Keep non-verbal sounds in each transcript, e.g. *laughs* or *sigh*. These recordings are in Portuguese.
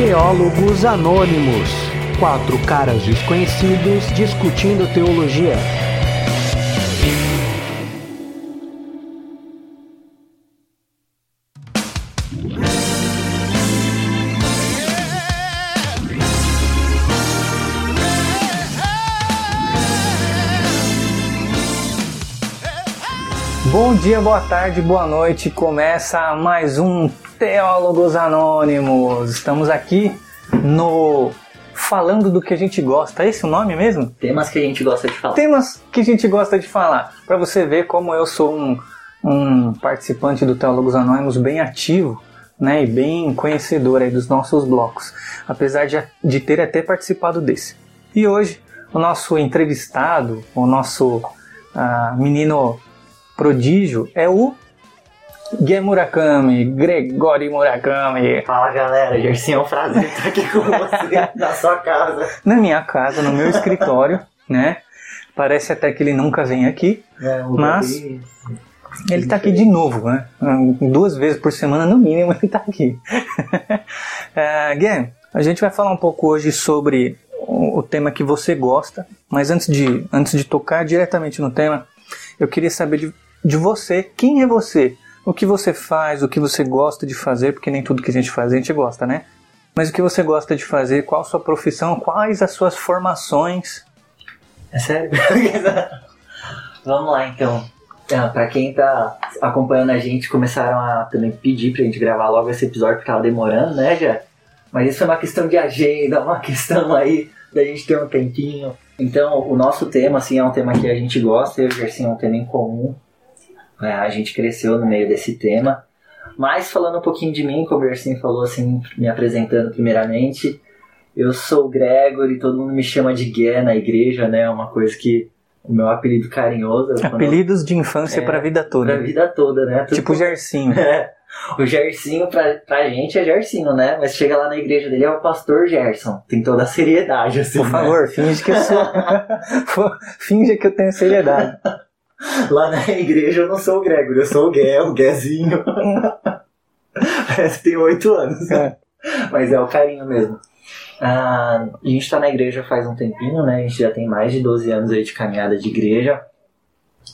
Teólogos Anônimos quatro caras desconhecidos discutindo teologia. Bom dia, boa tarde, boa noite. Começa mais um Teólogos Anônimos. Estamos aqui no Falando do que a gente gosta. É esse o nome mesmo? Temas que a gente gosta de falar. Temas que a gente gosta de falar. Para você ver como eu sou um, um participante do Teólogos Anônimos bem ativo. Né, e bem conhecedor aí dos nossos blocos, apesar de, de ter até participado desse. E hoje, o nosso entrevistado, o nosso uh, menino prodígio é o Gui Murakami, Gregori Murakami. Fala galera, Gersinho é um prazer estar aqui com você *laughs* na sua casa. Na minha casa, no meu escritório, né? Parece até que ele nunca vem aqui, é, mas ele está aqui de novo, né? Duas vezes por semana no mínimo ele está aqui. *laughs* uh, a gente vai falar um pouco hoje sobre o tema que você gosta, mas antes de, antes de tocar diretamente no tema, eu queria saber de de você. Quem é você? O que você faz, o que você gosta de fazer, porque nem tudo que a gente faz a gente gosta, né? Mas o que você gosta de fazer, qual a sua profissão, quais as suas formações? É sério? *laughs* Vamos lá então. É, para quem tá acompanhando a gente, começaram a também pedir pra gente gravar logo esse episódio porque tava demorando, né, já? Mas isso é uma questão de agenda, *laughs* uma questão aí da gente ter um tempinho. Então, o nosso tema, assim, é um tema que a gente gosta, eu e o Gerson é um tema em comum. É, a gente cresceu no meio desse tema. Mas falando um pouquinho de mim, como o Ersin falou, assim, me apresentando primeiramente, eu sou o Gregory, todo mundo me chama de Gué na igreja, né? Uma coisa que o meu apelido carinhoso. Apelidos eu... de infância é, para a vida toda. Para a vida toda, né? Tudo tipo o Gersinho. *laughs* É. O Gersinho, pra, pra gente, é Gersinho, né? Mas chega lá na igreja dele, é o pastor Gerson. Tem toda a seriedade, assim. Por né? favor, finge que eu sou. *laughs* *laughs* finge que eu tenho seriedade. *laughs* Lá na igreja eu não sou o Gregory, eu sou o Gué, o Guézinho. Parece *laughs* que tem oito anos. É. Mas é o carinho mesmo. Ah, a gente está na igreja faz um tempinho, né? A gente já tem mais de 12 anos aí de caminhada de igreja.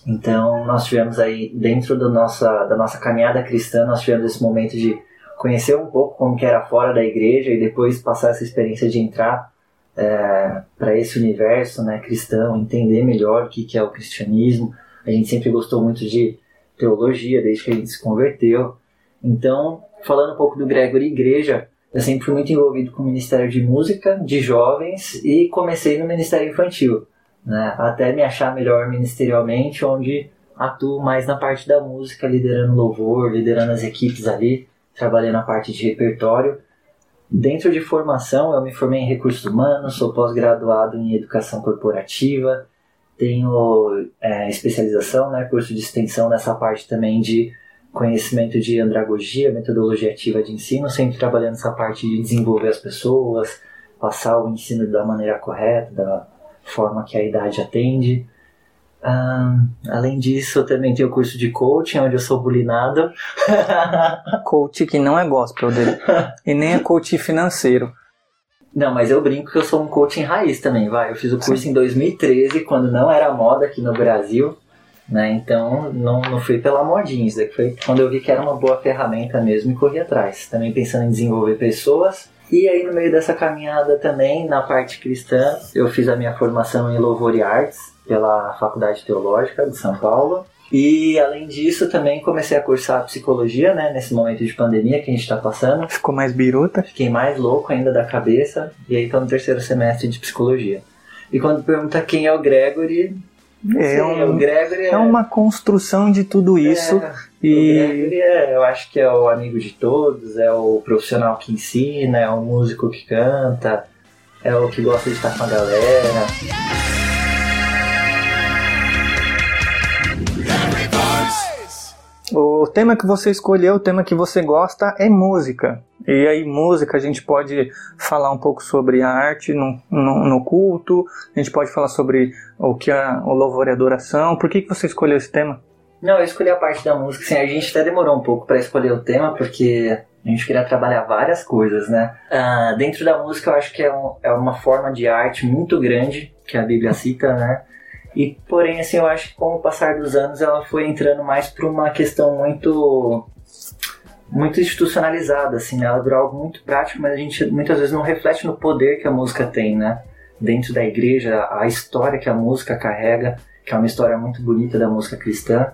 Então, nós tivemos aí, dentro do nossa, da nossa caminhada cristã, nós tivemos esse momento de conhecer um pouco como que era fora da igreja e depois passar essa experiência de entrar é, para esse universo né, cristão, entender melhor o que, que é o cristianismo, a gente sempre gostou muito de teologia, desde que a gente se converteu. Então, falando um pouco do Gregory Igreja, eu sempre fui muito envolvido com o Ministério de Música, de jovens, e comecei no Ministério Infantil, né? até me achar melhor ministerialmente, onde atuo mais na parte da música, liderando louvor, liderando as equipes ali, trabalhando na parte de repertório. Dentro de formação, eu me formei em recursos humanos, sou pós-graduado em educação corporativa, tenho é, especialização, né, curso de extensão nessa parte também de conhecimento de andragogia, metodologia ativa de ensino, sempre trabalhando nessa parte de desenvolver as pessoas, passar o ensino da maneira correta, da forma que a idade atende. além disso, eu também tenho curso de coaching, onde eu sou bulinado. *laughs* coach que não é gospel dele. E nem é coach financeiro. Não, mas eu brinco que eu sou um coaching raiz também, vai. Eu fiz o curso Sim. em 2013, quando não era moda aqui no Brasil, né? Então não, não fui pela modinha, isso foi quando eu vi que era uma boa ferramenta mesmo e corri atrás. Também pensando em desenvolver pessoas. E aí no meio dessa caminhada também, na parte cristã, eu fiz a minha formação em Louvor e Artes pela Faculdade Teológica de São Paulo. E além disso, também comecei a cursar psicologia, né? Nesse momento de pandemia que a gente está passando. Ficou mais biruta? Fiquei mais louco ainda da cabeça. E aí tô no terceiro semestre de psicologia. E quando pergunta quem é o Gregory, é, um, o Gregory é, é, uma construção de tudo isso. É, e... O Gregory é, eu acho que é o amigo de todos, é o profissional que ensina, é o músico que canta, é o que gosta de estar com a galera. O tema que você escolheu, o tema que você gosta é música. E aí, música, a gente pode falar um pouco sobre a arte no, no, no culto, a gente pode falar sobre o que é o louvor e adoração. Por que, que você escolheu esse tema? Não, eu escolhi a parte da música, sim, a gente até demorou um pouco para escolher o tema, porque A gente queria trabalhar várias coisas, né? Uh, dentro da música, eu acho que é, um, é uma forma de arte muito grande que a Bíblia cita, né? E, porém, assim, eu acho que com o passar dos anos ela foi entrando mais para uma questão muito muito institucionalizada, assim, né? Ela virou algo muito prático, mas a gente muitas vezes não reflete no poder que a música tem, né? Dentro da igreja, a história que a música carrega, que é uma história muito bonita da música cristã.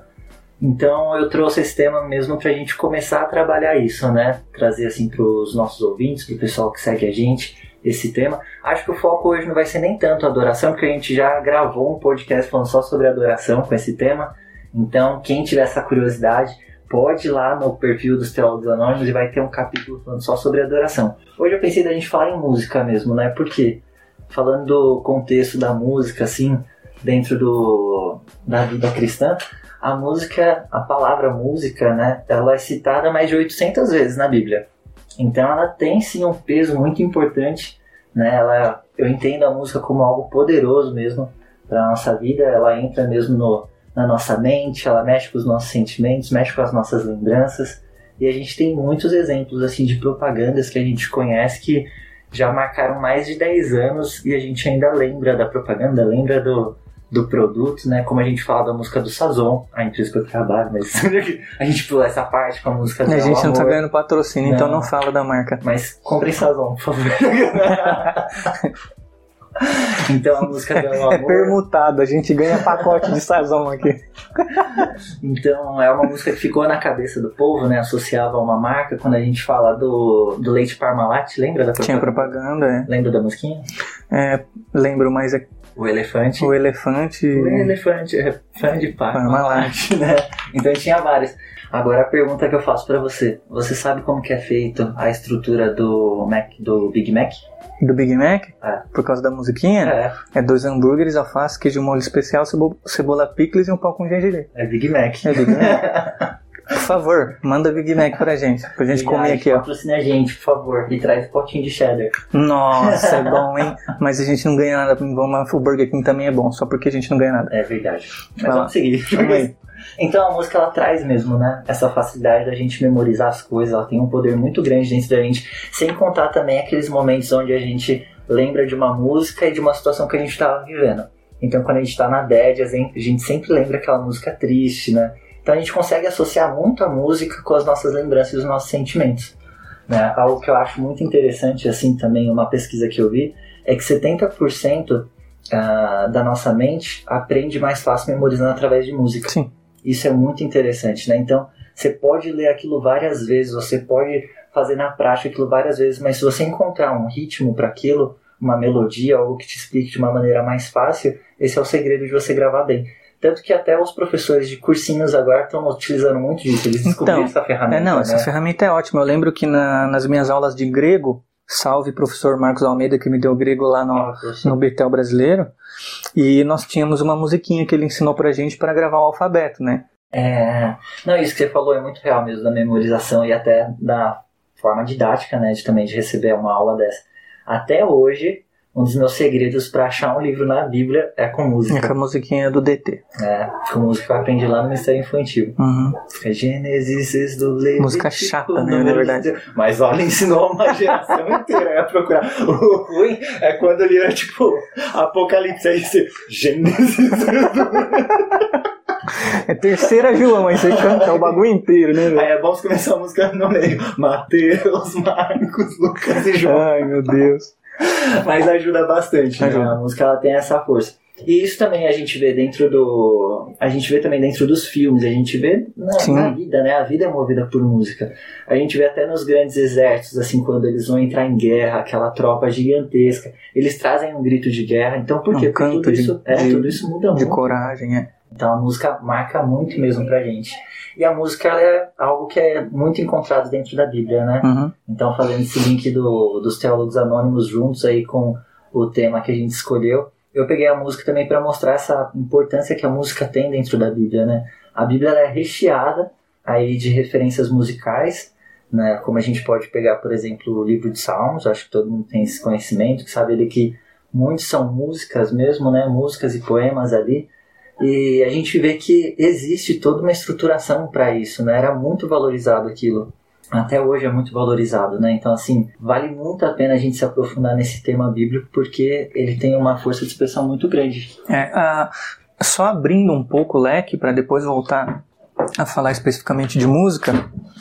Então eu trouxe esse tema mesmo para a gente começar a trabalhar isso, né? Trazer assim para os nossos ouvintes, para o pessoal que segue a gente, esse tema. Acho que o foco hoje não vai ser nem tanto adoração, porque a gente já gravou um podcast falando só sobre adoração com esse tema. Então, quem tiver essa curiosidade, pode ir lá no perfil dos Teólogos Anônimos e vai ter um capítulo falando só sobre adoração. Hoje eu pensei da gente falar em música mesmo, né? Porque falando do contexto da música, assim, dentro do, da vida cristã, a música, a palavra música, né, ela é citada mais de 800 vezes na Bíblia. Então ela tem sim um peso muito importante, né? Ela, eu entendo a música como algo poderoso mesmo para nossa vida. Ela entra mesmo no, na nossa mente, ela mexe com os nossos sentimentos, mexe com as nossas lembranças. E a gente tem muitos exemplos assim de propagandas que a gente conhece que já marcaram mais de 10 anos e a gente ainda lembra da propaganda, lembra do, do produto, né? Como a gente fala da música do Sazon, a empresa que eu trabalho, mas *laughs* a gente pula essa parte com a música do A gente não tá ganhando patrocínio, não. então não fala da marca. Mas comprem Sazon, por favor. *laughs* então a música do é amor... É permutado, a gente ganha pacote de Sazon aqui. então é uma música que ficou na cabeça do povo, né? Associava a uma marca. Quando a gente fala do, do leite Parmalat, lembra da propaganda? Tinha propaganda, é. Lembra da musiquinha? É, lembro, mas é o elefante. O elefante. O elefante, é fã de Parmalat, *laughs* né? Então tinha vários. Agora a pergunta que eu faço para você: você sabe como que é feito a estrutura do Mac, do Big Mac? Do Big Mac? É. Por causa da musiquinha? É. É dois hambúrgueres, alface, queijo molho especial, cebola, cebola picles e um pão com gengibre. É Big Mac. É Big Mac. *laughs* Por favor, manda Big Mac pra gente, pra gente comer aqui, ó. Patrocina a gente, por favor, e traz um potinho de cheddar. Nossa, é *laughs* bom, hein? Mas a gente não ganha nada, vamos, o Burger King também é bom, só porque a gente não ganha nada. É verdade. Mas Vai vamos seguir. Vamos. *laughs* Então a música ela traz mesmo, né? Essa facilidade da gente memorizar as coisas, ela tem um poder muito grande dentro da gente, sem contar também aqueles momentos onde a gente lembra de uma música e de uma situação que a gente estava vivendo. Então quando a gente está na dead, a gente sempre lembra aquela música triste, né? Então a gente consegue associar muito a música com as nossas lembranças e os nossos sentimentos. Né? Algo que eu acho muito interessante, assim, também, uma pesquisa que eu vi, é que 70% ah, da nossa mente aprende mais fácil memorizando através de música. Sim. Isso é muito interessante, né? Então, você pode ler aquilo várias vezes, você pode fazer na prática aquilo várias vezes, mas se você encontrar um ritmo para aquilo, uma melodia, algo que te explique de uma maneira mais fácil, esse é o segredo de você gravar bem. Tanto que até os professores de cursinhos agora estão utilizando muito disso. Eles descobriram então, essa ferramenta. É, não, né? essa ferramenta é ótima. Eu lembro que na, nas minhas aulas de grego, salve professor Marcos Almeida que me deu grego lá no, ah, no Betel brasileiro, e nós tínhamos uma musiquinha que ele ensinou pra gente para gravar o alfabeto, né? É, não, isso que você falou é muito real mesmo, da memorização e até da forma didática, né, de também de receber uma aula dessa. Até hoje, um dos meus segredos para achar um livro na Bíblia é com música. É com a musiquinha do DT. É, com música que eu aprendi lá no Ministério Infantil. Uhum. É Gênesis do Levítico. Música chata, né, na verdade. Mas olha, ensinou uma geração *laughs* inteira a procurar. O ruim é quando ele era tipo Apocalipse, aí você Gênesis *laughs* É terceira João, aí você canta o bagulho inteiro, né? Aí é bom você começar a música no meio. Mateus, Marcos, Lucas e João. Ai, meu Deus. *laughs* Mas ajuda bastante, ajuda. Né? A música ela tem essa força. E isso também a gente vê dentro do. A gente vê também dentro dos filmes, a gente vê na, na, vida, né? A vida é movida por música. A gente vê até nos grandes exércitos, assim, quando eles vão entrar em guerra, aquela tropa gigantesca, eles trazem um grito de guerra. Então por quê? Um Porque tudo, de, isso, é, de, tudo isso muda de muito. De coragem, é. Então a música marca muito mesmo pra gente. E a música é algo que é muito encontrado dentro da Bíblia, né? Uhum. Então, fazendo esse link do, dos teólogos anônimos juntos aí com o tema que a gente escolheu, eu peguei a música também para mostrar essa importância que a música tem dentro da Bíblia, né? A Bíblia é recheada aí de referências musicais, né? Como a gente pode pegar, por exemplo, o livro de Salmos, acho que todo mundo tem esse conhecimento, que sabe ali que muitos são músicas mesmo, né? Músicas e poemas ali e a gente vê que existe toda uma estruturação para isso, né? Era muito valorizado aquilo. até hoje é muito valorizado, né? Então, assim, vale muito a pena a gente se aprofundar nesse tema bíblico porque ele tem uma força de expressão muito grande. É, uh, só abrindo um pouco o leque para depois voltar a falar especificamente de música,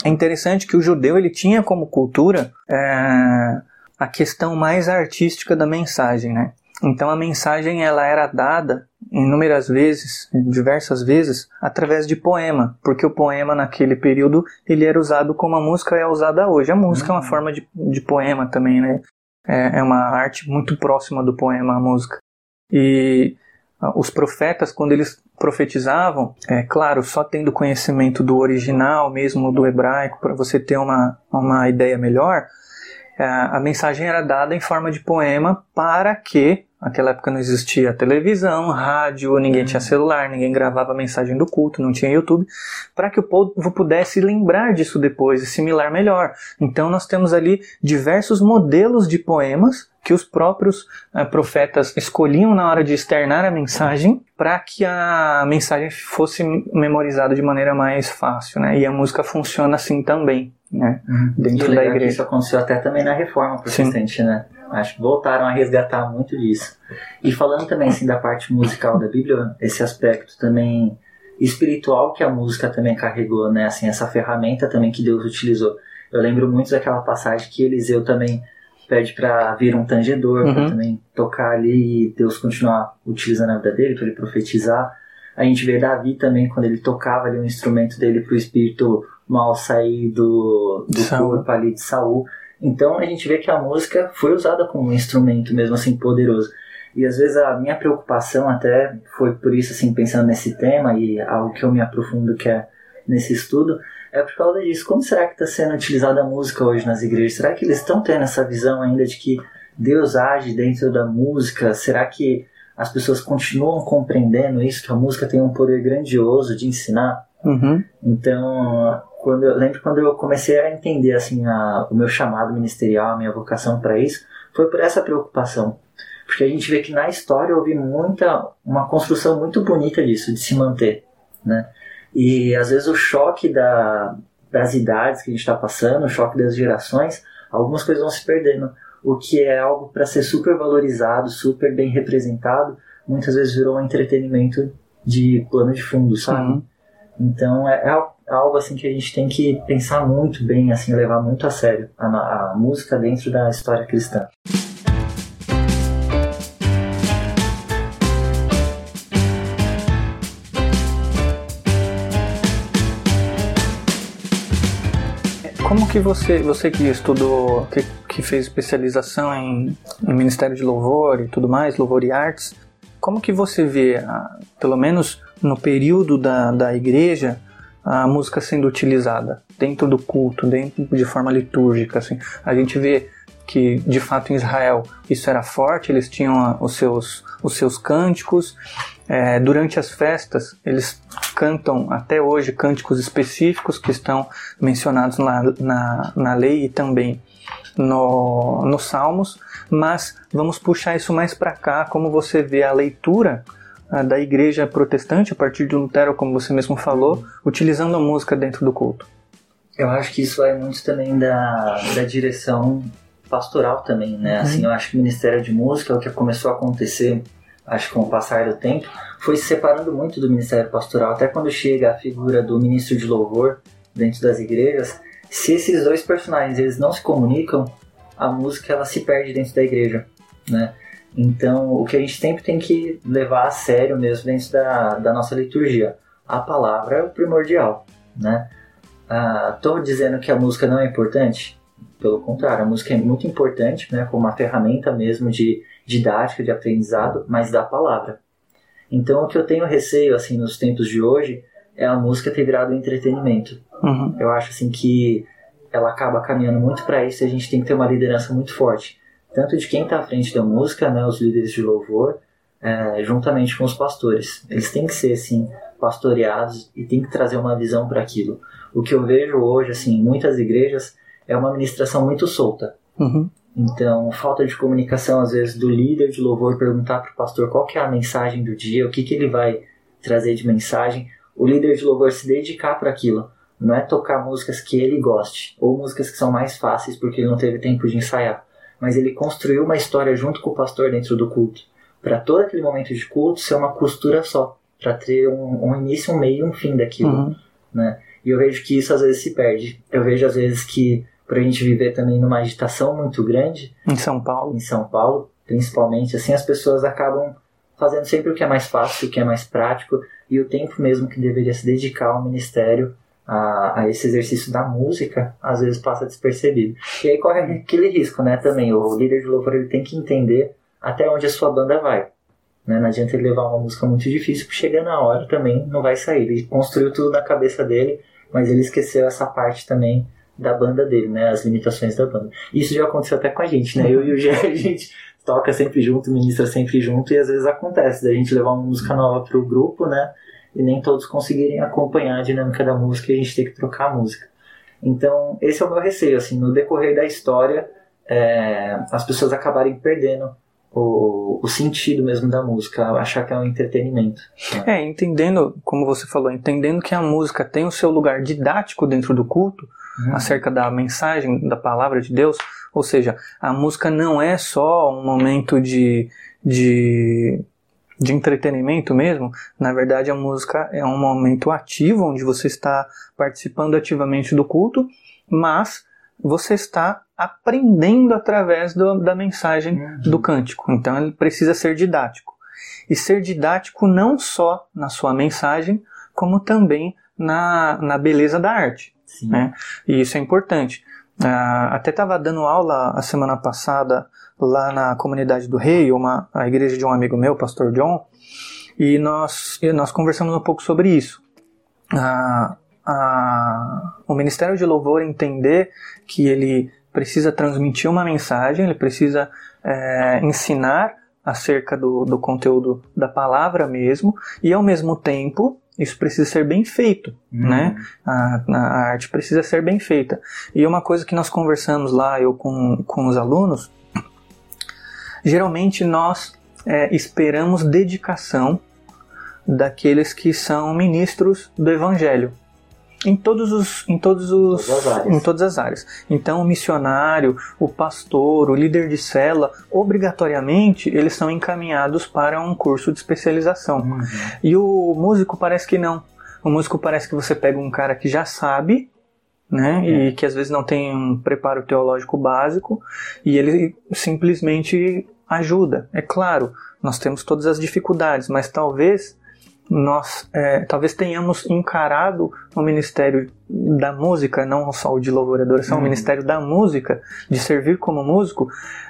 é interessante que o judeu ele tinha como cultura é, a questão mais artística da mensagem, né? Então a mensagem ela era dada inúmeras vezes, diversas vezes, através de poema, porque o poema naquele período ele era usado como a música é usada hoje. A música uhum. é uma uhum. forma de, de poema também, né? É, é uma arte muito próxima do poema, a música. E os profetas, quando eles profetizavam, é claro, só tendo conhecimento do original mesmo, do hebraico, para você ter uma, uma ideia melhor, é, a mensagem era dada em forma de poema para que Naquela época não existia televisão, rádio, ninguém tinha uhum. celular, ninguém gravava mensagem do culto, não tinha YouTube, para que o povo pudesse lembrar disso depois, assimilar melhor. Então nós temos ali diversos modelos de poemas que os próprios uh, profetas escolhiam na hora de externar a mensagem para que a mensagem fosse memorizada de maneira mais fácil, né? E a música funciona assim também, né? Uhum. Dentro da igreja. Isso aconteceu até também na reforma protestante, Sim. né? Acho que voltaram a resgatar muito disso. E falando também assim da parte musical da Bíblia, esse aspecto também espiritual que a música também carregou, né? Assim, essa ferramenta também que Deus utilizou. Eu lembro muito daquela passagem que Eliseu também pede para vir um tangedor, uhum. para também tocar ali e Deus continuar utilizando a vida dele, para ele profetizar. A gente vê Davi também, quando ele tocava ali um instrumento dele para o espírito mal sair do, do corpo ali de Saul. Então a gente vê que a música foi usada como um instrumento mesmo assim poderoso. E às vezes a minha preocupação até foi por isso assim pensando nesse tema e algo que eu me aprofundo que é nesse estudo é por causa disso. Como será que está sendo utilizada a música hoje nas igrejas? Será que eles estão tendo essa visão ainda de que Deus age dentro da música? Será que as pessoas continuam compreendendo isso, que a música tem um poder grandioso de ensinar? Uhum. Então, quando eu lembro quando eu comecei a entender assim a, o meu chamado ministerial, a minha vocação para isso, foi por essa preocupação. Porque a gente vê que na história houve muita uma construção muito bonita disso, de se manter, né? E às vezes o choque da, das idades que a gente está passando, o choque das gerações, algumas coisas vão se perdendo. O que é algo para ser super valorizado, super bem representado, muitas vezes virou um entretenimento de plano de fundo, sabe? Uhum. Então é, é, algo assim que a gente tem que pensar muito bem, assim, levar muito a sério a, a música dentro da história cristã. Como que você, você que estudou, que, que fez especialização em, em Ministério de Louvor e tudo mais, Louvor e Artes, como que você vê, pelo menos no período da, da igreja, a música sendo utilizada dentro do culto, dentro de forma litúrgica, assim. A gente vê que de fato em Israel isso era forte, eles tinham os seus, os seus cânticos. É, durante as festas, eles cantam até hoje cânticos específicos que estão mencionados na, na, na lei e também no, nos Salmos, mas vamos puxar isso mais para cá, como você vê a leitura da igreja protestante, a partir de Lutero, como você mesmo falou, utilizando a música dentro do culto? Eu acho que isso é muito também da, da direção pastoral também, né? Uhum. Assim, eu acho que o Ministério de Música, o que começou a acontecer, acho que com o passar do tempo, foi se separando muito do Ministério Pastoral. Até quando chega a figura do ministro de louvor dentro das igrejas, se esses dois personagens eles não se comunicam, a música ela se perde dentro da igreja, né? Então, o que a gente sempre tem que levar a sério mesmo dentro da, da nossa liturgia, a palavra é o primordial, né? Estou ah, dizendo que a música não é importante? Pelo contrário, a música é muito importante, né, como uma ferramenta mesmo de didática, de aprendizado, mas da palavra. Então, o que eu tenho receio, assim, nos tempos de hoje, é a música ter virado entretenimento. Uhum. Eu acho, assim, que ela acaba caminhando muito para isso e a gente tem que ter uma liderança muito forte tanto de quem está à frente da música, né, os líderes de louvor, é, juntamente com os pastores. Eles têm que ser assim pastoreados e têm que trazer uma visão para aquilo. O que eu vejo hoje, assim, em muitas igrejas é uma administração muito solta. Uhum. Então, falta de comunicação às vezes do líder de louvor perguntar para o pastor qual que é a mensagem do dia, o que que ele vai trazer de mensagem. O líder de louvor se dedicar para aquilo, não é tocar músicas que ele goste, ou músicas que são mais fáceis porque ele não teve tempo de ensaiar, mas ele construiu uma história junto com o pastor dentro do culto, para todo aquele momento de culto ser uma costura só, para ter um, um, início, um meio e um fim daquilo, uhum. né? E eu vejo que isso às vezes se perde. Eu vejo às vezes que para a gente viver também numa agitação muito grande em São Paulo, em São Paulo, principalmente, assim as pessoas acabam fazendo sempre o que é mais fácil, o que é mais prático e o tempo mesmo que deveria se dedicar ao ministério a, a, esse exercício da música, às vezes passa despercebido. E aí corre aquele risco, né, também. O líder de louvor ele tem que entender até onde a sua banda vai. Né? Não adianta ele levar uma música muito difícil, porque chega na hora também não vai sair. Ele construiu tudo na cabeça dele, mas ele esqueceu essa parte também da banda dele, né? As limitações da banda. Isso já aconteceu até com a gente, né? Eu e o Gé, *laughs* a gente toca sempre junto, ministra sempre junto, e às vezes acontece da gente levar uma música nova pro grupo, né? E nem todos conseguirem acompanhar a dinâmica da música e a gente ter que trocar a música. Então, esse é o meu receio, assim, no decorrer da história, é, as pessoas acabarem perdendo o, o, sentido mesmo da música, achar que é um entretenimento. Né? É, entendendo, como você falou, entendendo que a música tem o seu lugar didático dentro do culto, uhum. acerca da mensagem, da palavra de Deus, ou seja, a música não é só um momento de, de de entretenimento mesmo, na verdade a música é um momento ativo onde você está participando ativamente do culto, mas você está aprendendo através do, da mensagem uhum. do cântico. Então ele precisa ser didático. E ser didático não só na sua mensagem, como também na, na beleza da arte. Né? E isso é importante. Uh, até estava dando aula a semana passada lá na comunidade do Rei, uma, a igreja de um amigo meu, pastor John, e nós, e nós conversamos um pouco sobre isso. Ah, o Ministério de Louvor entender que ele precisa transmitir uma mensagem, ele precisa é, ensinar acerca do, do conteúdo da palavra mesmo, e ao mesmo tempo isso precisa ser bem feito, uhum. né? A, a, arte precisa ser bem feita. E uma coisa que nós conversamos lá, eu com, com os alunos, Geralmente nós é, esperamos dedicação daqueles que são ministros do Evangelho. Em todos os, em todos os, todas em todas as áreas. Então, o missionário, o pastor, o líder de cela, obrigatoriamente eles são encaminhados para um curso de especialização. Uhum. E o músico parece que não. O músico parece que você pega um cara que já sabe né? É. E que às vezes não tem um preparo teológico básico e ele simplesmente ajuda. É claro, nós temos todas as dificuldades, mas talvez nós é, talvez tenhamos encarado o ministério da música, não só o de louvor e adoração, uhum. o ministério da música, de servir como músico,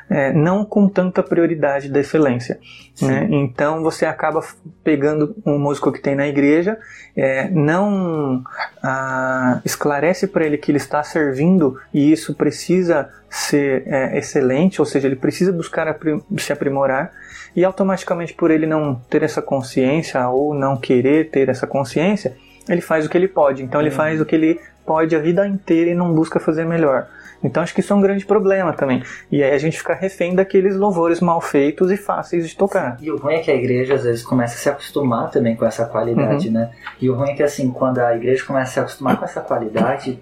é, não com tanta prioridade da excelência. Né? Então você acaba pegando um músico que tem na igreja, é, não ah, esclarece para ele que ele está servindo e isso precisa ser é, excelente, ou seja, ele precisa buscar se aprimorar e automaticamente por ele não ter essa consciência ou não querer ter essa consciência, ele faz o que ele pode. Então ele uhum. faz o que ele pode a vida inteira e não busca fazer melhor. Então acho que isso é um grande problema também. E aí a gente fica refém daqueles louvores mal feitos e fáceis de tocar. E o ruim é que a igreja às vezes começa a se acostumar também com essa qualidade, uhum. né? E o ruim é que assim, quando a igreja começa a se acostumar com essa qualidade,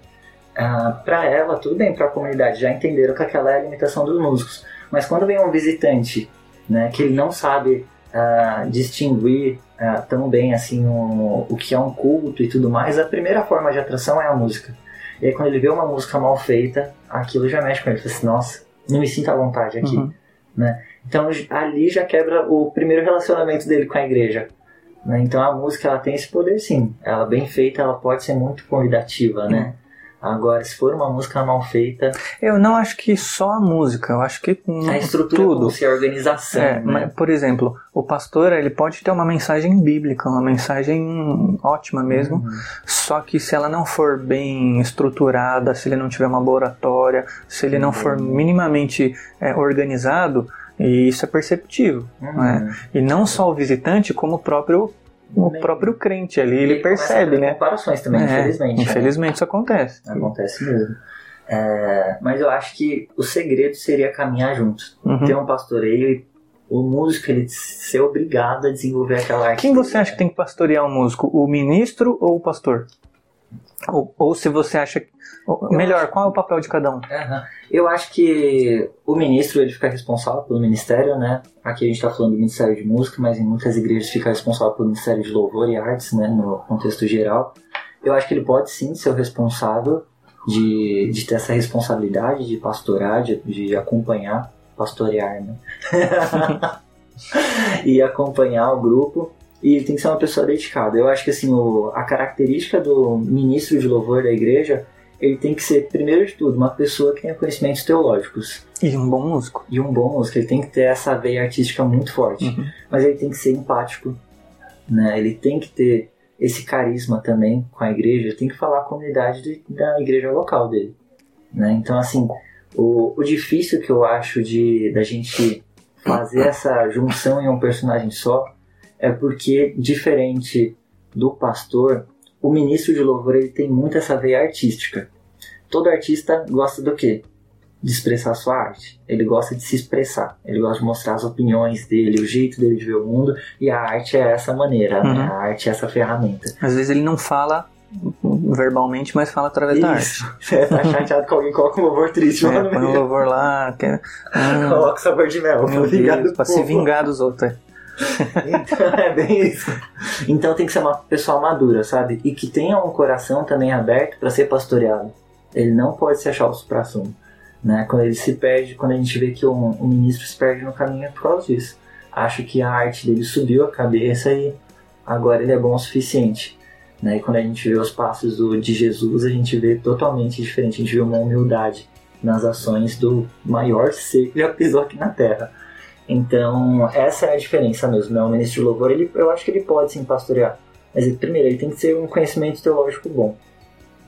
ah, para ela, tudo bem, para a comunidade, já entenderam que aquela é a limitação dos músicos. Mas quando vem um visitante né, que ele não sabe uh, distinguir uh, tão bem assim o, o que é um culto e tudo mais, a primeira forma de atração é a música. E aí quando ele vê uma música mal feita, aquilo já mexe com ele. Ele fala assim, nossa, não me sinto à vontade aqui. Uhum. Né? Então ali já quebra o primeiro relacionamento dele com a igreja. Né? Então a música ela tem esse poder sim. Ela bem feita, ela pode ser muito convidativa, né? Agora, se for uma música mal feita. Eu não acho que só a música, eu acho que. A estrutura tudo. se a organização. É, né? mas, por exemplo, o pastor ele pode ter uma mensagem bíblica, uma mensagem ótima mesmo, uhum. só que se ela não for bem estruturada, se ele não tiver uma boa oratória, se ele uhum. não for uhum. minimamente é, organizado, e isso é perceptível. Uhum. Né? E não só o visitante, como o próprio o próprio crente ali, ele, ele percebe, né? comparações também, é, infelizmente. Né? Infelizmente né? isso acontece. Acontece mesmo. É, mas eu acho que o segredo seria caminhar juntos. Uhum. Ter um pastoreio e o músico ele ser obrigado a desenvolver aquela arte. Quem você acha que tem que pastorear um músico? O ministro ou o pastor? Ou, ou se você acha. Melhor, qual é o papel de cada um? Uhum. Eu acho que o ministro ele fica responsável pelo ministério, né? Aqui a gente está falando do Ministério de Música, mas em muitas igrejas fica responsável pelo Ministério de Louvor e Artes, né? No contexto geral. Eu acho que ele pode sim ser o responsável de, de ter essa responsabilidade de pastorar, de, de acompanhar, pastorear, né? *laughs* e acompanhar o grupo e tem que ser uma pessoa dedicada. Eu acho que assim, o, a característica do ministro de louvor da igreja, ele tem que ser, primeiro de tudo, uma pessoa que tenha conhecimentos teológicos. E um bom músico. E um bom músico. Ele tem que ter essa veia artística muito forte. Uhum. Mas ele tem que ser empático. Né? Ele tem que ter esse carisma também com a igreja. Ele tem que falar a comunidade de, da igreja local dele. Né? Então, assim, o, o difícil que eu acho de da gente fazer essa junção em um personagem só é porque, diferente do pastor, o ministro de louvor ele tem muito essa veia artística. Todo artista gosta do quê? De expressar sua arte. Ele gosta de se expressar. Ele gosta de mostrar as opiniões dele, o jeito dele de ver o mundo. E a arte é essa maneira, né? uhum. né? A arte é essa ferramenta. Às vezes ele não fala verbalmente, mas fala através Isso. da arte. Você *laughs* tá chateado com alguém, coloca um louvor triste é, põe um louvor lá. Quer... Ah, *laughs* coloca sabor de mel. Meu Deus, pra se vingar dos outros. Então, *laughs* é bem isso. Então tem que ser uma pessoa madura, sabe? E que tenha um coração também aberto para ser pastoreado. Ele não pode se achar o supra-sumo. Né? Quando ele se perde, quando a gente vê que um, um ministro se perde no caminho é por causa disso. Acho que a arte dele subiu a cabeça e agora ele é bom o suficiente. Né? E quando a gente vê os passos do, de Jesus, a gente vê totalmente diferente. A gente vê uma humildade nas ações do maior ser que já pisou aqui na Terra. Então, essa é a diferença mesmo, né? O ministro de louvor, ele, eu acho que ele pode sim pastorear. Mas, ele, primeiro, ele tem que ter um conhecimento teológico bom,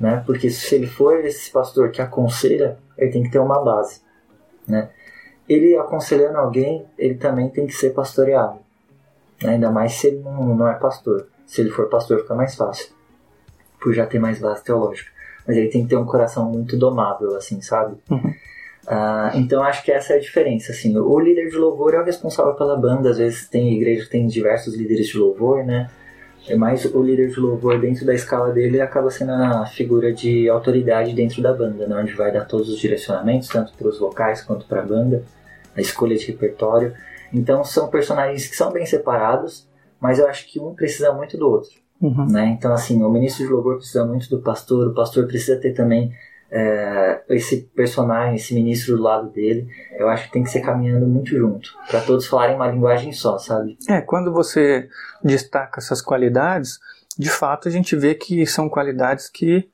né? Porque se ele for esse pastor que aconselha, ele tem que ter uma base, né? Ele aconselhando alguém, ele também tem que ser pastoreado. Né? Ainda mais se ele não, não é pastor. Se ele for pastor, fica mais fácil. Por já ter mais base teológica. Mas ele tem que ter um coração muito domável, assim, sabe? Uh, então acho que essa é a diferença, assim, o líder de louvor é o responsável pela banda, às vezes tem igreja tem diversos líderes de louvor, né, é mas o líder de louvor dentro da escala dele acaba sendo a figura de autoridade dentro da banda, né, onde vai dar todos os direcionamentos, tanto para os vocais quanto para a banda, a escolha de repertório, então são personagens que são bem separados, mas eu acho que um precisa muito do outro, uhum. né, então assim, o ministro de louvor precisa muito do pastor, o pastor precisa ter também é, esse personagem, esse ministro do lado dele, eu acho que tem que ser caminhando muito junto, para todos falarem uma linguagem só, sabe? É, quando você destaca essas qualidades, de fato a gente vê que são qualidades que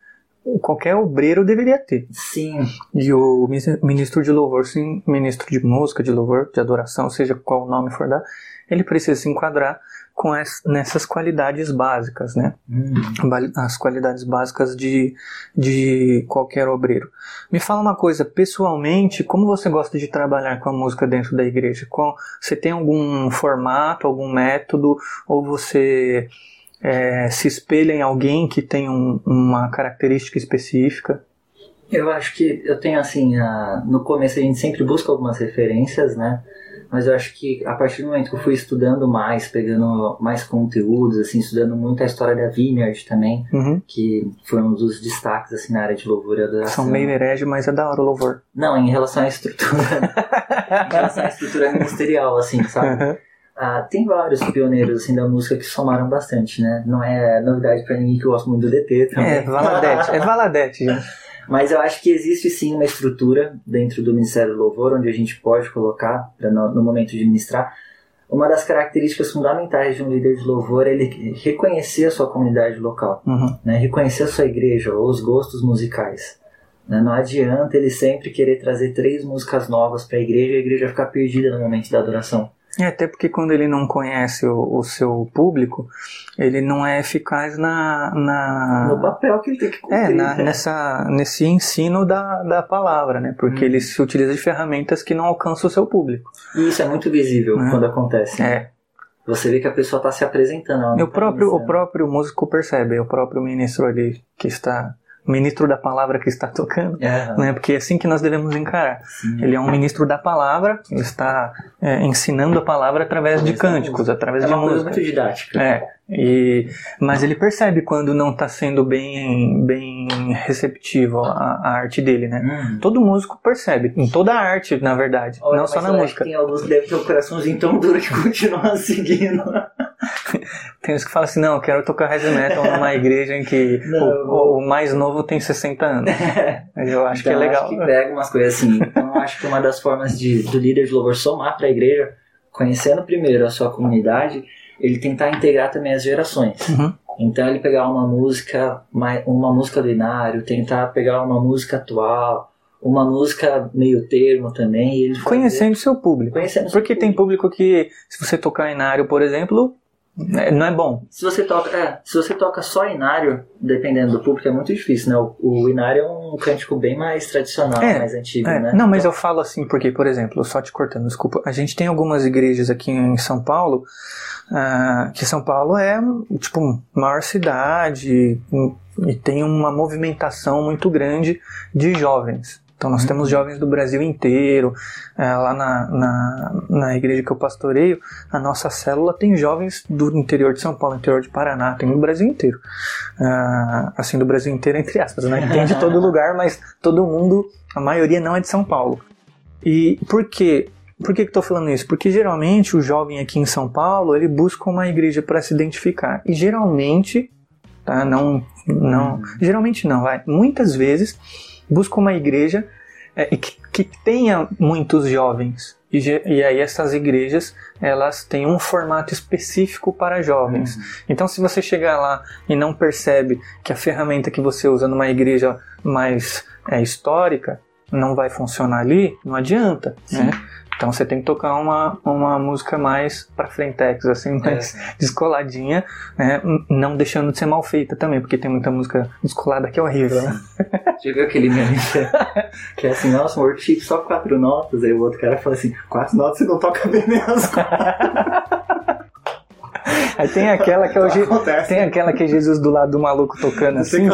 qualquer obreiro deveria ter. Sim. E o ministro de louvor, sim, ministro de música, de louvor, de adoração, seja qual nome for dar, ele precisa se enquadrar com as, nessas qualidades básicas, né? Hum. As qualidades básicas de, de qualquer obreiro. Me fala uma coisa, pessoalmente, como você gosta de trabalhar com a música dentro da igreja? Qual, você tem algum formato, algum método, ou você é, se espelha em alguém que tem um, uma característica específica? Eu acho que eu tenho assim, a, no começo a gente sempre busca algumas referências, né? Mas eu acho que a partir do momento que eu fui estudando mais, pegando mais conteúdos, assim, estudando muito a história da Vineyard também, uhum. que foi um dos destaques, assim, na área de louvor e adoração. São meio herege, mas é da hora o louvor. Não, em relação à estrutura, *laughs* em relação à estrutura ministerial, assim, sabe? Uhum. Ah, tem vários pioneiros assim, da música que somaram bastante, né? Não é novidade para ninguém que eu gosto muito do DT também. É, Valadete, é Valadete, gente. Mas eu acho que existe sim uma estrutura dentro do Ministério do Louvor onde a gente pode colocar, no, no momento de ministrar, uma das características fundamentais de um líder de louvor é ele reconhecer a sua comunidade local, uhum. né? reconhecer a sua igreja ou os gostos musicais. Né? Não adianta ele sempre querer trazer três músicas novas para a igreja e a igreja ficar perdida no momento da adoração. É, até porque quando ele não conhece o, o, seu público, ele não é eficaz na, na... No papel que ele tem que cumprir. É, na, nessa, nesse ensino da, da palavra, né? Porque hum. ele se utiliza de ferramentas que não alcançam o seu público. E isso é muito visível é. quando acontece. Né? É. Você vê que a pessoa está se apresentando. o, tá próprio, o próprio músico percebe, é o próprio ministro ali que está ministro da palavra que está tocando, é. né? Porque é assim que nós devemos encarar. Sim. Ele é um ministro da palavra, ele está é, ensinando a palavra através de cânticos, através é de música. É muito didática. É. E, mas ele percebe quando não está sendo bem, bem receptivo a, a arte dele, né? Hum. Todo músico percebe, em toda a arte, na verdade, Olha, não só na música. tem alguns que devem ter um coraçãozinho tão *laughs* duro que continuam seguindo. *laughs* tem uns que falam assim, não, eu quero tocar heavy metal numa igreja em que *laughs* não, o, o, mais novo tem 60 anos. *laughs* eu acho então, que é então, legal. Acho que pega umas coisas assim. Então eu acho que uma das formas de, do líder de louvor somar para a igreja, conhecendo primeiro a sua comunidade, ele tentar integrar também as gerações. Uhum. Então ele pegar uma música, uma música do Inário, tentar pegar uma música atual, uma música meio termo também. Conhecendo seu público. Conhecendo Porque tem público que, se você tocar Inário, por exemplo, não é bom. Se você toca, é, se você toca só inário, dependendo do público, é muito difícil, né? O, o inário é um cântico bem mais tradicional, é, mais antigo, é. né? Não, mas então... eu falo assim porque, por exemplo, só te cortando, desculpa, a gente tem algumas igrejas aqui em São Paulo, uh, que São Paulo é, tipo, maior cidade e tem uma movimentação muito grande de jovens. Então nós uhum. temos jovens do Brasil inteiro. É, lá na, na, na, igreja que eu pastoreio, a nossa célula tem jovens do interior de São Paulo, interior de Paraná, tem no Brasil inteiro. Uh, assim, do Brasil inteiro, entre aspas, né? Tem de todo lugar, mas todo mundo, a maioria não é de São Paulo. E por quê? Por que estou falando isso? Porque geralmente o jovem aqui em São Paulo ele busca uma igreja para se identificar. E geralmente, tá? Não, não, uhum. geralmente não, vai. Muitas vezes busca uma igreja é, que, que tenha muitos jovens. E, e, aí essas igrejas elas têm um formato específico para jovens. Uhum. Então se você chegar lá e não percebe que a ferramenta que você usa numa igreja mais é, histórica não vai funcionar ali, não adianta, né? Então você tem que tocar uma, uma música mais pra frentex, assim, mais é. descoladinha, né? Não deixando de ser mal feita também, porque tem muita música descolada que é horrível, né? Já viu aquele meme que é assim, nossa, um workshop só quatro notas, aí o outro cara fala assim, quatro notas você não toca bem mesmo. *laughs* Aí tem aquela que é o Je... tem aquela que é Jesus do lado do maluco tocando assim.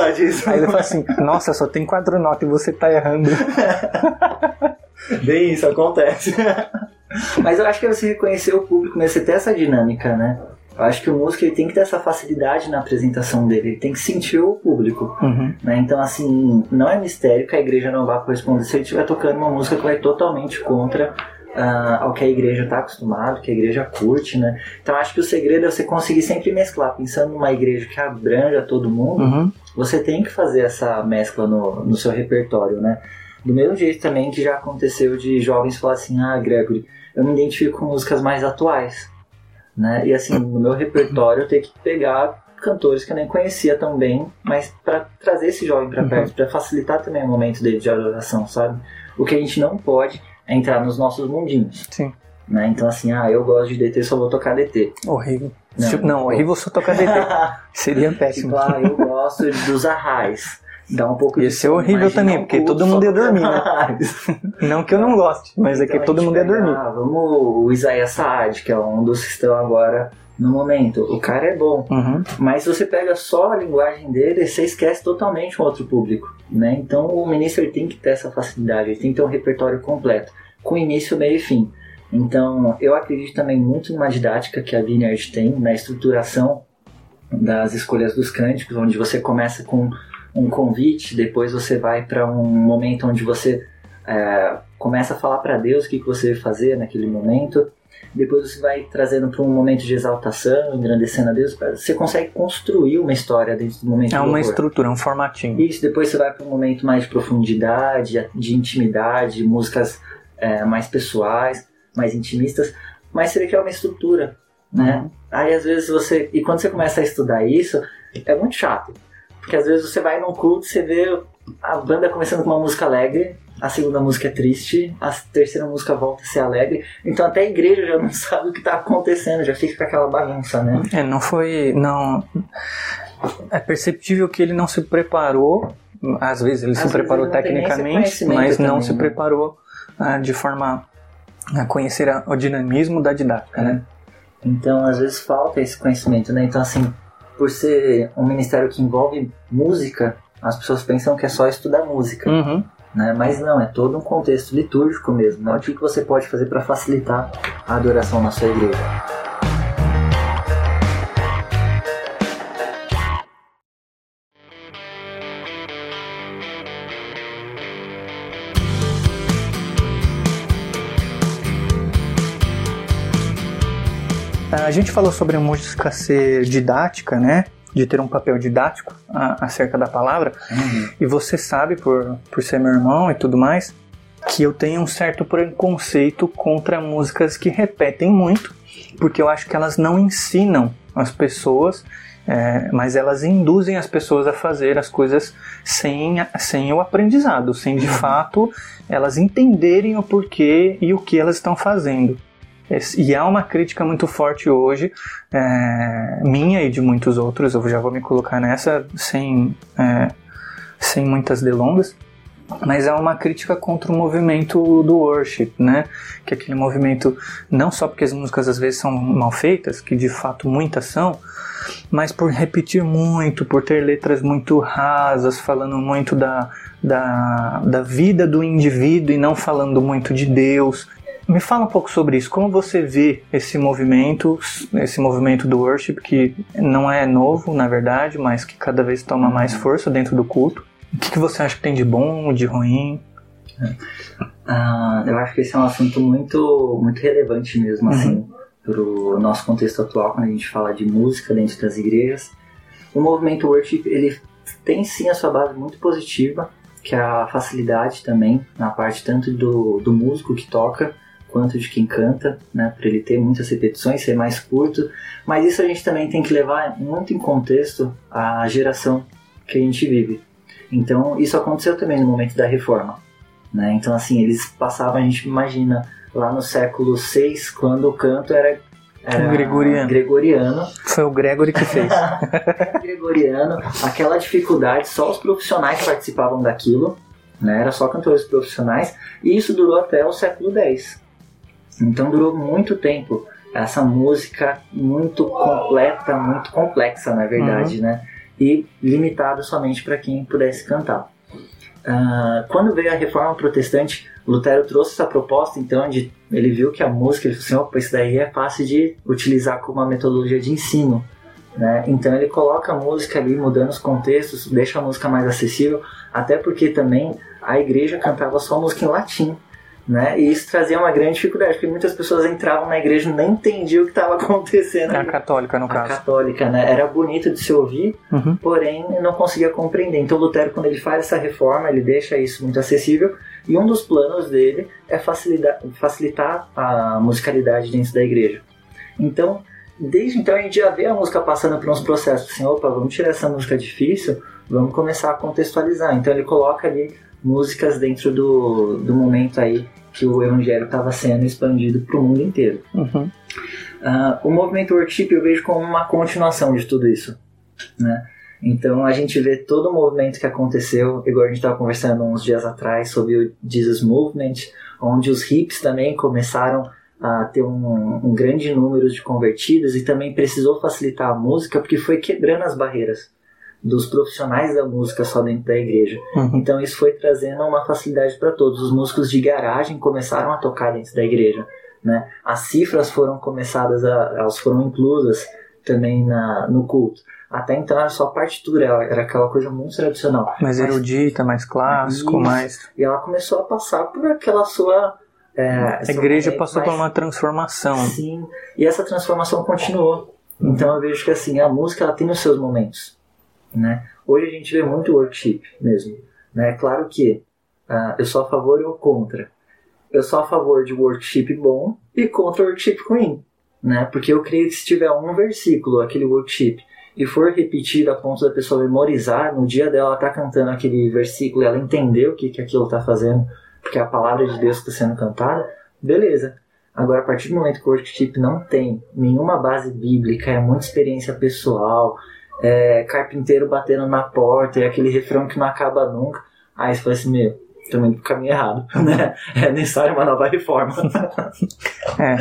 Aí ele fala assim: Nossa, só tem quatro notas e você tá errando. *laughs* *laughs* Bem, isso acontece. *laughs* Mas eu acho que é você reconhecer o público, né? você ter essa dinâmica, né? Eu acho que o músico ele tem que ter essa facilidade na apresentação dele, ele tem que sentir o público. Uhum. Né? Então, assim, não é mistério que a igreja não vá corresponder se ele estiver tocando uma música que vai totalmente contra uh, ao que a igreja está acostumado, que a igreja curte, né? Então, acho que o segredo é você conseguir sempre mesclar. Pensando numa igreja que abranja todo mundo, uhum. você tem que fazer essa mescla no, no seu repertório, né? Do mesmo jeito também que já aconteceu de jovens falar assim, ah, Gregory, eu me identifico com músicas mais atuais, né? E assim, no meu repertório eu tenho que pegar cantores que eu nem conhecia tão bem, mas para trazer esse jovem para perto, uhum. para facilitar também o momento dele de adoração, sabe? O que a gente não pode é entrar nos nossos mundinhos. Sim. Né? Então assim, ah, eu gosto de DT, só vou tocar DT. Horrível. Não, não horrível só tocar DT. *laughs* Seria péssimo. Tipo, ah, eu gosto dos arrais dá um pouco ia ser horrível também, um porque todo mundo ia dormir, né? *laughs* não que eu não goste, mas então é que então todo mundo ia dormir. Ah, vamos o Isaiah Saad, que é um dos que estão agora no momento. O cara é bom, uhum. mas se você pega só a linguagem dele, você esquece totalmente um outro público, né? Então o ministro tem que ter essa facilidade, ele tem que ter um repertório completo, com início, meio e fim. Então eu acredito também muito numa didática que a Vineyard tem, na estruturação das escolhas dos cânticos, onde você começa com um convite, depois você vai para um momento onde você é, começa a falar para Deus o que, que você vai fazer naquele momento. Depois você vai trazendo para um momento de exaltação, engrandecendo a Deus. Você consegue construir uma história dentro do momento. É uma estrutura, um formatinho. Isso. Depois você vai para um momento mais de profundidade, de intimidade, músicas é, mais pessoais, mais intimistas. Mas você vê que é uma estrutura, né? Uhum. Aí às vezes você e quando você começa a estudar isso é muito chato porque às vezes você vai num culto, você vê a banda começando com uma música alegre, a segunda música é triste, a terceira música volta a ser alegre. Então até a igreja já não *laughs* sabe o que está acontecendo, já fica com aquela bagunça, né? É, não foi. não É perceptível que ele não se preparou. Às vezes ele às se preparou tecnicamente, mas não também, se né? preparou ah, de forma a conhecer a, o dinamismo da didática, é. né? Então, às vezes falta esse conhecimento, né? Então, assim, por ser um ministério que envolve música, as pessoas pensam que é só estudar música. Uhum. Né? Mas não, é todo um contexto litúrgico mesmo. Né? O que você pode fazer para facilitar a adoração na sua igreja? A gente falou sobre a música ser didática, né? De ter um papel didático acerca da palavra. Uhum. E você sabe, por, por ser meu irmão e tudo mais, que eu tenho um certo preconceito contra músicas que repetem muito, porque eu acho que elas não ensinam as pessoas, é, mas elas induzem as pessoas a fazer as coisas sem, sem o aprendizado, sem de fato elas entenderem o porquê e o que elas estão fazendo. E há uma crítica muito forte hoje, é, minha e de muitos outros, eu já vou me colocar nessa sem, é, sem muitas delongas, mas é uma crítica contra o movimento do worship, né? Que é aquele movimento, não só porque as músicas às vezes são mal feitas, que de fato muitas são, mas por repetir muito, por ter letras muito rasas, falando muito da, da, da vida do indivíduo e não falando muito de Deus. Me fala um pouco sobre isso. Como você vê esse movimento, esse movimento do worship que não é novo, na verdade, mas que cada vez toma mais força dentro do culto? O que, que você acha que tem de bom, de ruim? Ah, eu acho que esse é um assunto muito, muito relevante mesmo, assim, para o nosso contexto atual, quando a gente fala de música dentro das igrejas. O movimento worship, ele tem sim a sua base muito positiva, que é a facilidade também, na parte tanto do, do músico que toca, quanto de quem canta, né, para ele ter muitas repetições, ser mais curto. Mas isso a gente também tem que levar muito em contexto a geração que a gente vive. Então, isso aconteceu também no momento da reforma. Né? Então, assim, eles passavam, a gente imagina, lá no século VI, quando o canto era, era Gregoriano. gregoriano. Foi o Gregory que fez. *laughs* gregoriano, aquela dificuldade, só os profissionais participavam daquilo, né? era só cantores profissionais, e isso durou até o século X. Então durou muito tempo essa música muito completa, muito complexa, na verdade, Uhum. né? E limitada somente para quem pudesse cantar. Ah, quando veio a reforma protestante, Lutero trouxe essa proposta, então, de, ele viu que a música, ele falou assim, opa, isso daí é fácil de utilizar como uma metodologia de ensino. Né? Então ele coloca a música ali, mudando os contextos, deixa a música mais acessível, até porque também a igreja cantava só música em latim. Né? E isso trazia uma grande dificuldade, porque muitas pessoas entravam na igreja e nem entendiam o que estava *laughs* acontecendo. a católica, no A caso. católica, né? Era bonito de se ouvir, Uhum. porém não conseguia compreender. Então Lutero, quando ele faz essa reforma, ele deixa isso muito acessível e um dos planos dele é facilitar, facilitar a musicalidade dentro da igreja. Então, desde então a gente já vê a música passando por uns processos assim, opa, vamos tirar essa música difícil, vamos começar a contextualizar. Então ele coloca ali músicas dentro do, do momento aí que o evangelho estava sendo expandido para o mundo inteiro. Uhum. Ah, o movimento worship eu vejo como uma continuação de tudo isso, né? Então a gente vê todo o movimento que aconteceu, igual a gente estava conversando uns dias atrás sobre o Jesus Movement, onde os hips também começaram a ter um, um grande número de convertidos e também precisou facilitar a música porque foi quebrando as barreiras dos profissionais da música só dentro da igreja. Uhum. Então isso foi trazendo uma facilidade para todos. Os músicos de garagem começaram a tocar dentro da igreja, né? As cifras foram começadas a, elas foram inclusas também na, no culto. Até então era só partitura, era aquela coisa muito tradicional. Mais erudita, mais clássico, Isso. mais. E ela começou a passar por aquela sua é, A igreja momento passou por mais- uma transformação. Sim, e essa transformação continuou. Então eu vejo que assim, a música ela tem os seus momentos, né? Hoje a gente vê muito worship mesmo, né? Claro que ah, eu sou a favor ou contra. Eu sou a favor de worship bom e contra worship ruim, né? Porque eu creio que se tiver um versículo, aquele worship, e for repetido a ponto da pessoa memorizar, no dia dela tá cantando aquele versículo e ela entender o que, que aquilo tá fazendo, porque a palavra de Deus está sendo cantada, beleza. Agora, a partir do momento que o worship não tem nenhuma base bíblica, é muita experiência pessoal, é carpinteiro batendo na porta, é aquele refrão que não acaba nunca, aí você fala assim, meu, estamos indo pro caminho errado, *laughs* né? É necessário uma nova reforma. *laughs* é.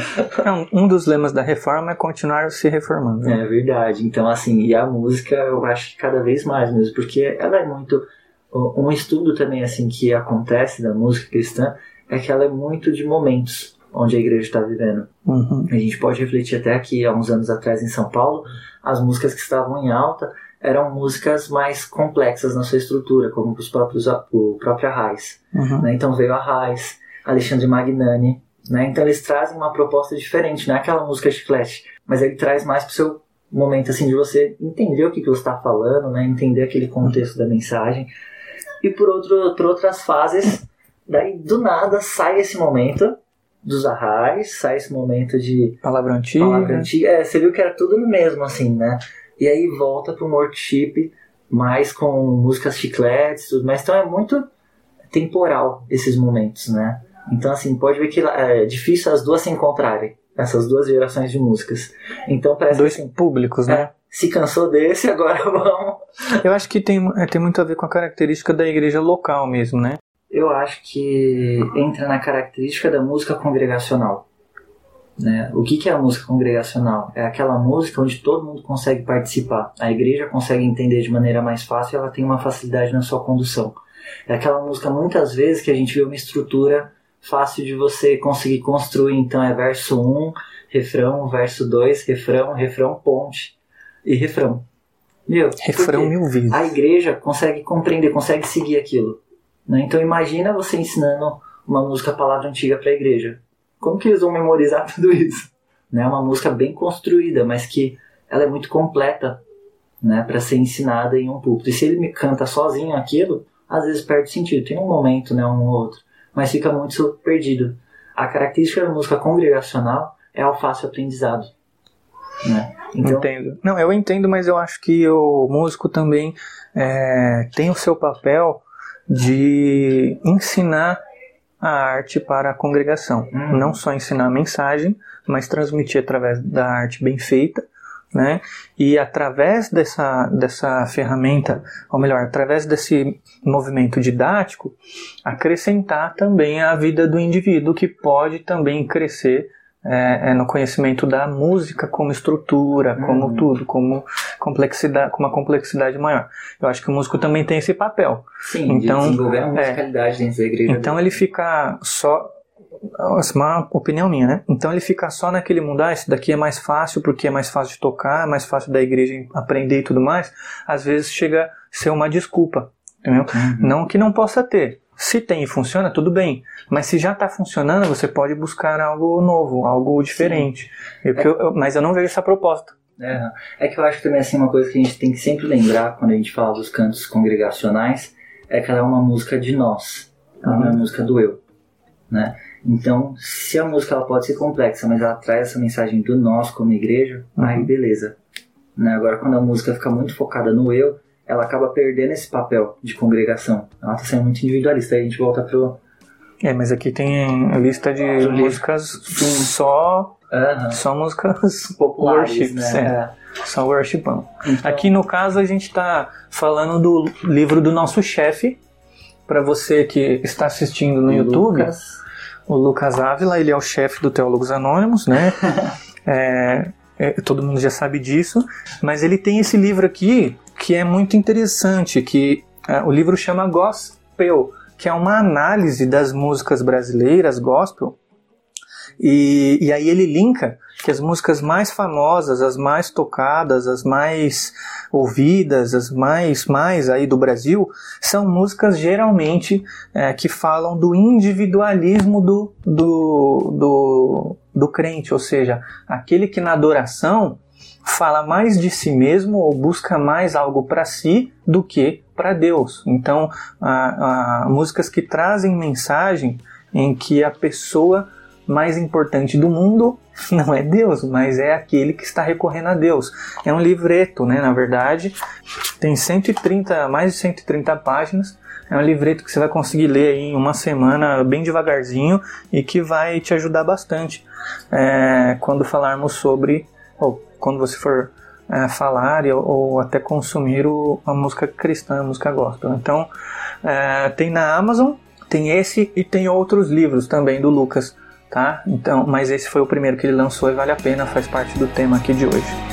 Um dos lemas da reforma é continuar se reformando. Né? É verdade. Então, assim, e a música eu acho que cada vez mais mesmo, porque ela é muito. Um estudo também, assim, que acontece da música cristã é que ela é muito de momentos onde a igreja está vivendo. Uhum. A gente pode refletir até aqui, há uns anos atrás em São Paulo, as músicas que estavam em alta eram músicas mais complexas na sua estrutura, como os próprios, o próprio Arraiz. Uhum. Né? Então veio Arraiz, Alexandre Magnani, né? então eles trazem uma proposta diferente, não é aquela música chiclete, mas ele traz mais para o seu momento assim de você entender o que, que você está falando, né? entender aquele contexto da mensagem. E por, outro, por outras fases, daí do nada sai esse momento dos arrais, sai esse momento de palavra antiga. Palavra antiga. É, você viu que era tudo no mesmo, assim, né? E aí volta pro worship mais com músicas chicletes, tudo mais. Então é muito temporal esses momentos, né? Então, assim, pode ver que é difícil as duas se encontrarem, essas duas gerações de músicas. Então parece Dois assim, públicos, né? É, se cansou desse, *laughs* agora vamos. Eu acho que tem, é, tem muito a ver com a característica da igreja local mesmo, né? Eu acho que entra na característica da música congregacional. Né? O que, que é a música congregacional? É aquela música onde todo mundo consegue participar. A igreja consegue entender de maneira mais fácil e ela tem uma facilidade na sua condução. É aquela música, muitas vezes, que a gente vê uma estrutura fácil de você conseguir construir. Então é verso 1, refrão, verso 2, refrão, refrão, ponte e refrão. Meu, refrão mil vezes. A igreja consegue compreender, consegue seguir aquilo. Né? Então imagina você ensinando uma música palavra antiga para a igreja. Como que eles vão memorizar *laughs* tudo isso? Né? Uma música bem construída, mas que ela é muito completa né, para ser ensinada em um púlpito. E se ele me canta sozinho aquilo, às vezes perde sentido. Tem um momento, né, um ou outro, mas fica muito perdido. A característica da música congregacional é o fácil aprendizado. Né? Então, entendo. Não, eu entendo, mas eu acho que o músico também é, tem o seu papel de ensinar a arte para a congregação. Uhum. Não só ensinar a mensagem, mas transmitir através da arte bem feita, né? E através dessa, dessa ferramenta, ou melhor, através desse movimento didático, acrescentar também a vida do indivíduo que pode também crescer é, é no conhecimento da música como estrutura, como uhum. tudo, como complexidade, com uma complexidade maior. Eu acho que o músico também tem esse papel. Sim, então, de desenvolver a musicalidade é, dentro da igreja. Então ele fica só uma opinião minha, né? Então ele fica só naquele mundo, ah, esse daqui é mais fácil porque é mais fácil de tocar, é mais fácil da igreja aprender e tudo mais. Às vezes chega a ser uma desculpa, entendeu? Uhum. Não que não possa ter, se tem e funciona, tudo bem. Mas se já está funcionando, você pode buscar algo novo, algo diferente. Eu, é. eu, mas eu não vejo essa proposta. É, é que eu acho também assim uma coisa que a gente tem que sempre lembrar quando a gente fala dos cantos congregacionais é que ela é uma música de nós, ela uhum. não é uhum. música do eu, né? Então, se a música ela pode ser complexa, mas ela traz essa mensagem do nós como igreja, uhum. aí beleza. Né? Agora, quando a música fica muito focada no eu, ela acaba perdendo esse papel de congregação. Ela está sendo muito individualista. Aí a gente volta pro. É, mas aqui tem lista de músicas Sim. só. Uhum. Só músicas *laughs* populares, worship, né? É. Só worshipão. Então... Aqui no caso a gente está falando do livro do nosso chefe. Para você que está assistindo no o YouTube, Lucas. o Lucas Ávila, ele é o chefe do Teólogos Anônimos, né? *laughs* é, é, todo mundo já sabe disso, mas ele tem esse livro aqui que é muito interessante, que é, o livro chama Gospel, que é uma análise das músicas brasileiras, gospel, e, e aí ele linka que as músicas mais famosas, as mais tocadas, as mais ouvidas, as mais mais aí do Brasil, são músicas geralmente é, que falam do individualismo do, do, do, do crente, ou seja, aquele que na adoração fala mais de si mesmo ou busca mais algo para si do que para Deus. Então, músicas que trazem mensagem em que a pessoa mais importante do mundo *laughs* não é Deus, mas é aquele que está recorrendo a Deus. É um livreto, né, na verdade, tem 130, mais de 130 páginas. É um livreto que você vai conseguir ler em uma semana, bem devagarzinho, e que vai te ajudar bastante é, quando falarmos sobre, ou quando você for é, falar ou, ou, até consumir o, a música cristã, a música gospel. Então, é, tem na Amazon, Tem esse e tem outros livros também do Lucas, tá? Então, mas esse foi o primeiro que ele lançou e vale a pena, faz parte do tema aqui de hoje.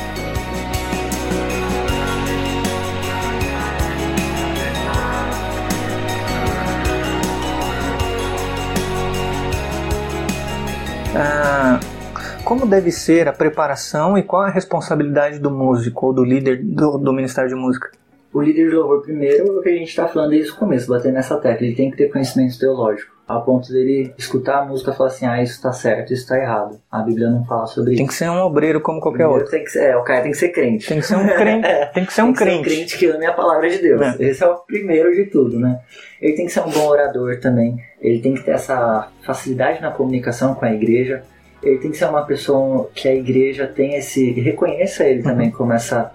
Como deve ser a preparação e qual é a responsabilidade do músico ou do líder do, do Ministério de Música? O líder de louvor, primeiro, é o que a gente está falando desde o começo, bater nessa tecla. Ele tem que ter conhecimento teológico, a ponto dele escutar a música e falar assim: ah, isso está certo, isso está errado. A Bíblia não fala sobre tem isso. Tem que ser um obreiro como qualquer primeiro outro. Tem que ser, é, o cara tem que ser crente. Tem que ser um crente. *laughs* tem que ser um tem que crente. Ser um crente que ame a palavra de Deus. É. Esse é o primeiro de tudo, né? Ele tem que ser um bom orador também. Ele tem que ter essa facilidade na comunicação com a igreja. Ele tem que ser uma pessoa que a igreja tenha esse. reconheça ele também uhum. como essa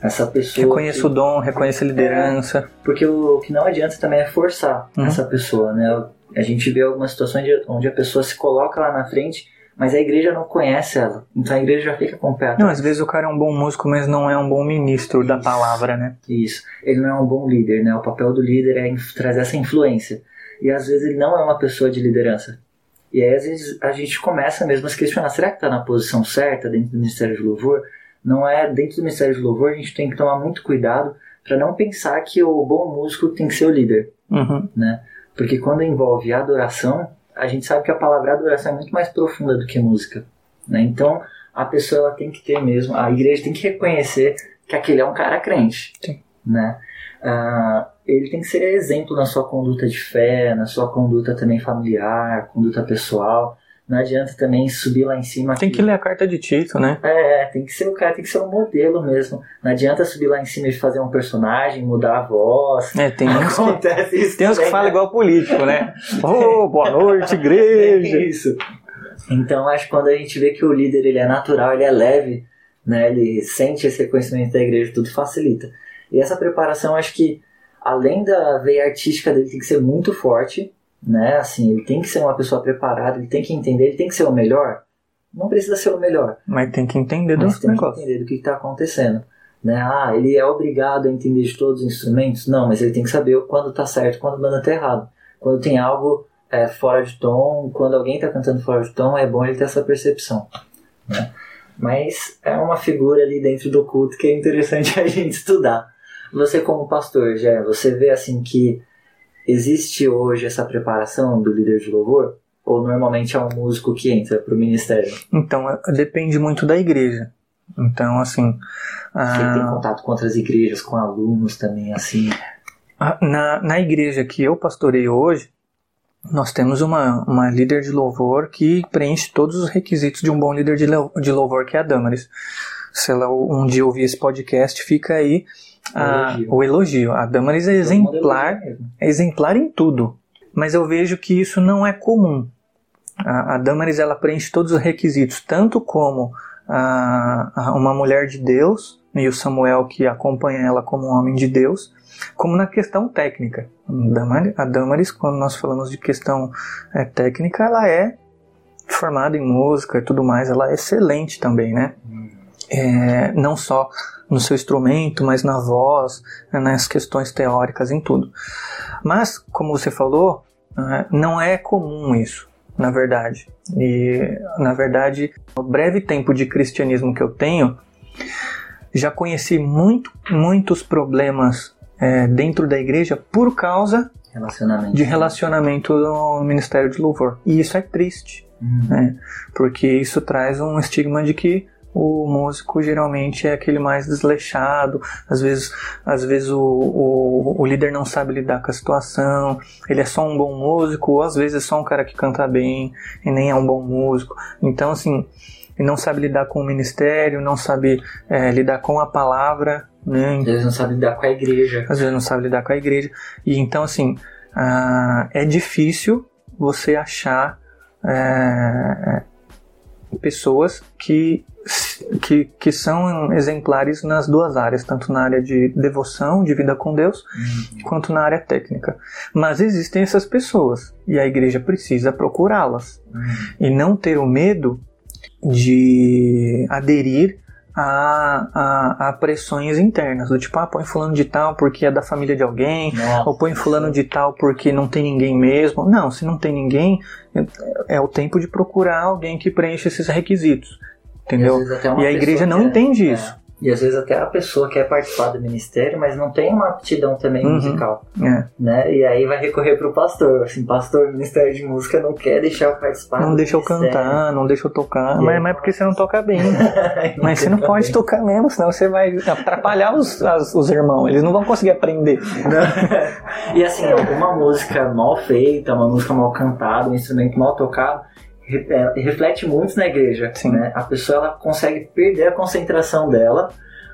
essa pessoa. Reconheça o dom, reconheça a liderança. É, porque o, que não adianta também é forçar uhum. essa pessoa, né? A gente vê algumas situações onde a pessoa se coloca lá na frente, mas a igreja não conhece ela. Então a igreja já fica com o pé Não, às vezes o cara é um bom músico, mas não é um bom ministro Isso. da palavra, né? Isso. Ele não é um bom líder, né? O papel do líder é trazer essa influência. E às vezes ele não é uma pessoa de liderança. E aí às vezes a gente começa mesmo a se questionar, será que está na posição certa dentro do Ministério de Louvor? não é dentro do Ministério de Louvor a gente tem que tomar muito cuidado para não pensar que o bom músico tem que ser o líder, uhum. né? Porque quando envolve adoração, a gente sabe que a palavra adoração é muito mais profunda do que música, né? Então a pessoa ela tem que ter mesmo, a igreja tem que reconhecer que aquele é um cara crente, Sim. né? Uh, ele tem que ser exemplo na sua conduta de fé, na sua conduta também familiar, conduta pessoal. Não adianta também subir lá em cima. Tem que ler a carta de Tito, né? É, tem que ser o cara, tem que ser um modelo mesmo. Não adianta subir lá em cima e fazer um personagem, mudar a voz. É, tem uns Acontece que, isso tem uns que falam né? igual político, né? *laughs* oh, boa noite, igreja. Isso. Então acho que quando a gente vê que o líder ele é natural, ele é leve, né? Ele sente esse reconhecimento da igreja, tudo facilita. E essa preparação, acho que além da veia artística dele tem que ser muito forte, né? Assim, ele tem que ser uma pessoa preparada, ele tem que entender, ele tem que ser o melhor. Não precisa ser o melhor. Mas tem que entender do Mas tem negócio. que entender do que está acontecendo. Né? Ah, ele é obrigado a entender de todos os instrumentos? Não, mas ele tem que saber quando está certo quando o está errado. Quando tem algo é, fora de tom, quando alguém está cantando fora de tom, é bom ele ter essa percepção. Né? Mas é uma figura ali dentro do culto que é interessante *laughs* a gente estudar. Você como pastor, já você vê assim que Existe hoje essa preparação do líder de louvor? Ou normalmente é um músico que entra para o ministério? Então, é, depende muito da igreja. Então, assim. Você tem contato com outras igrejas, com alunos também, assim? Na, na igreja que eu pastorei hoje, nós temos uma, uma líder de louvor que preenche todos os requisitos de um bom líder de louvor, que é a Damaris. Se ela um dia ouvir esse podcast, fica aí a, elogio. o elogio. A Damaris é exemplar, é exemplar em tudo. Mas eu vejo que isso não é comum. A, a Damaris ela preenche todos os requisitos, tanto como a, a uma mulher de Deus, e o Samuel que acompanha ela como um homem de Deus, como na questão técnica. A Damaris, quando nós falamos de questão é, técnica, ela é formada em música e tudo mais, ela é excelente também, né? Hum. É, não só no seu instrumento, mas na voz, né, nas questões teóricas, em tudo. Mas, como você falou, né, não é comum isso, na verdade. E, na verdade, no breve tempo de cristianismo que eu tenho, já conheci muito, muitos problemas é, dentro da igreja por causa relacionamento. de relacionamento no Ministério de Louvor. E isso é triste, uhum. né? porque isso traz um estigma de que o músico geralmente é aquele mais desleixado, às vezes, às vezes o, o, o, líder não sabe lidar com a situação, ele é só um bom músico, ou às vezes é só um cara que canta bem e nem é um bom músico. Então, assim, ele não sabe lidar com o ministério, não sabe é, lidar com a palavra. Né? Às vezes não sabe lidar com a igreja. Às vezes não sabe lidar com a igreja. E então, assim, ah, é difícil você achar é, pessoas que que, que são exemplares nas duas áreas, tanto na área de devoção, de vida com Deus, uhum. quanto na área técnica. Mas existem essas pessoas e a igreja precisa procurá-las uhum. e não ter o medo de aderir a, a, a, pressões internas, do tipo, ah, põe fulano de tal porque é da família de alguém, Nossa, ou põe fulano de tal porque não tem ninguém mesmo. Não, se não tem ninguém, é, é o tempo de procurar alguém que preencha esses requisitos. Entendeu? E, e a igreja não entende é. isso. E às vezes até a pessoa quer participar do ministério, mas não tem uma aptidão também uhum, musical. É. Né? E aí vai recorrer pro pastor. Assim, pastor, Ministério de Música não quer deixar eu participar. Não deixa eu cantar, não deixa eu tocar. mas, mas é porque você não toca bem. *laughs* mas você não pode tocar mesmo, senão você vai atrapalhar os, as, os irmãos. Eles não vão conseguir aprender. *laughs* e assim, alguma música mal feita, uma música mal cantada, um instrumento mal tocado, é, reflete muito na igreja. Sim. Né? A pessoa ela consegue perder a concentração dela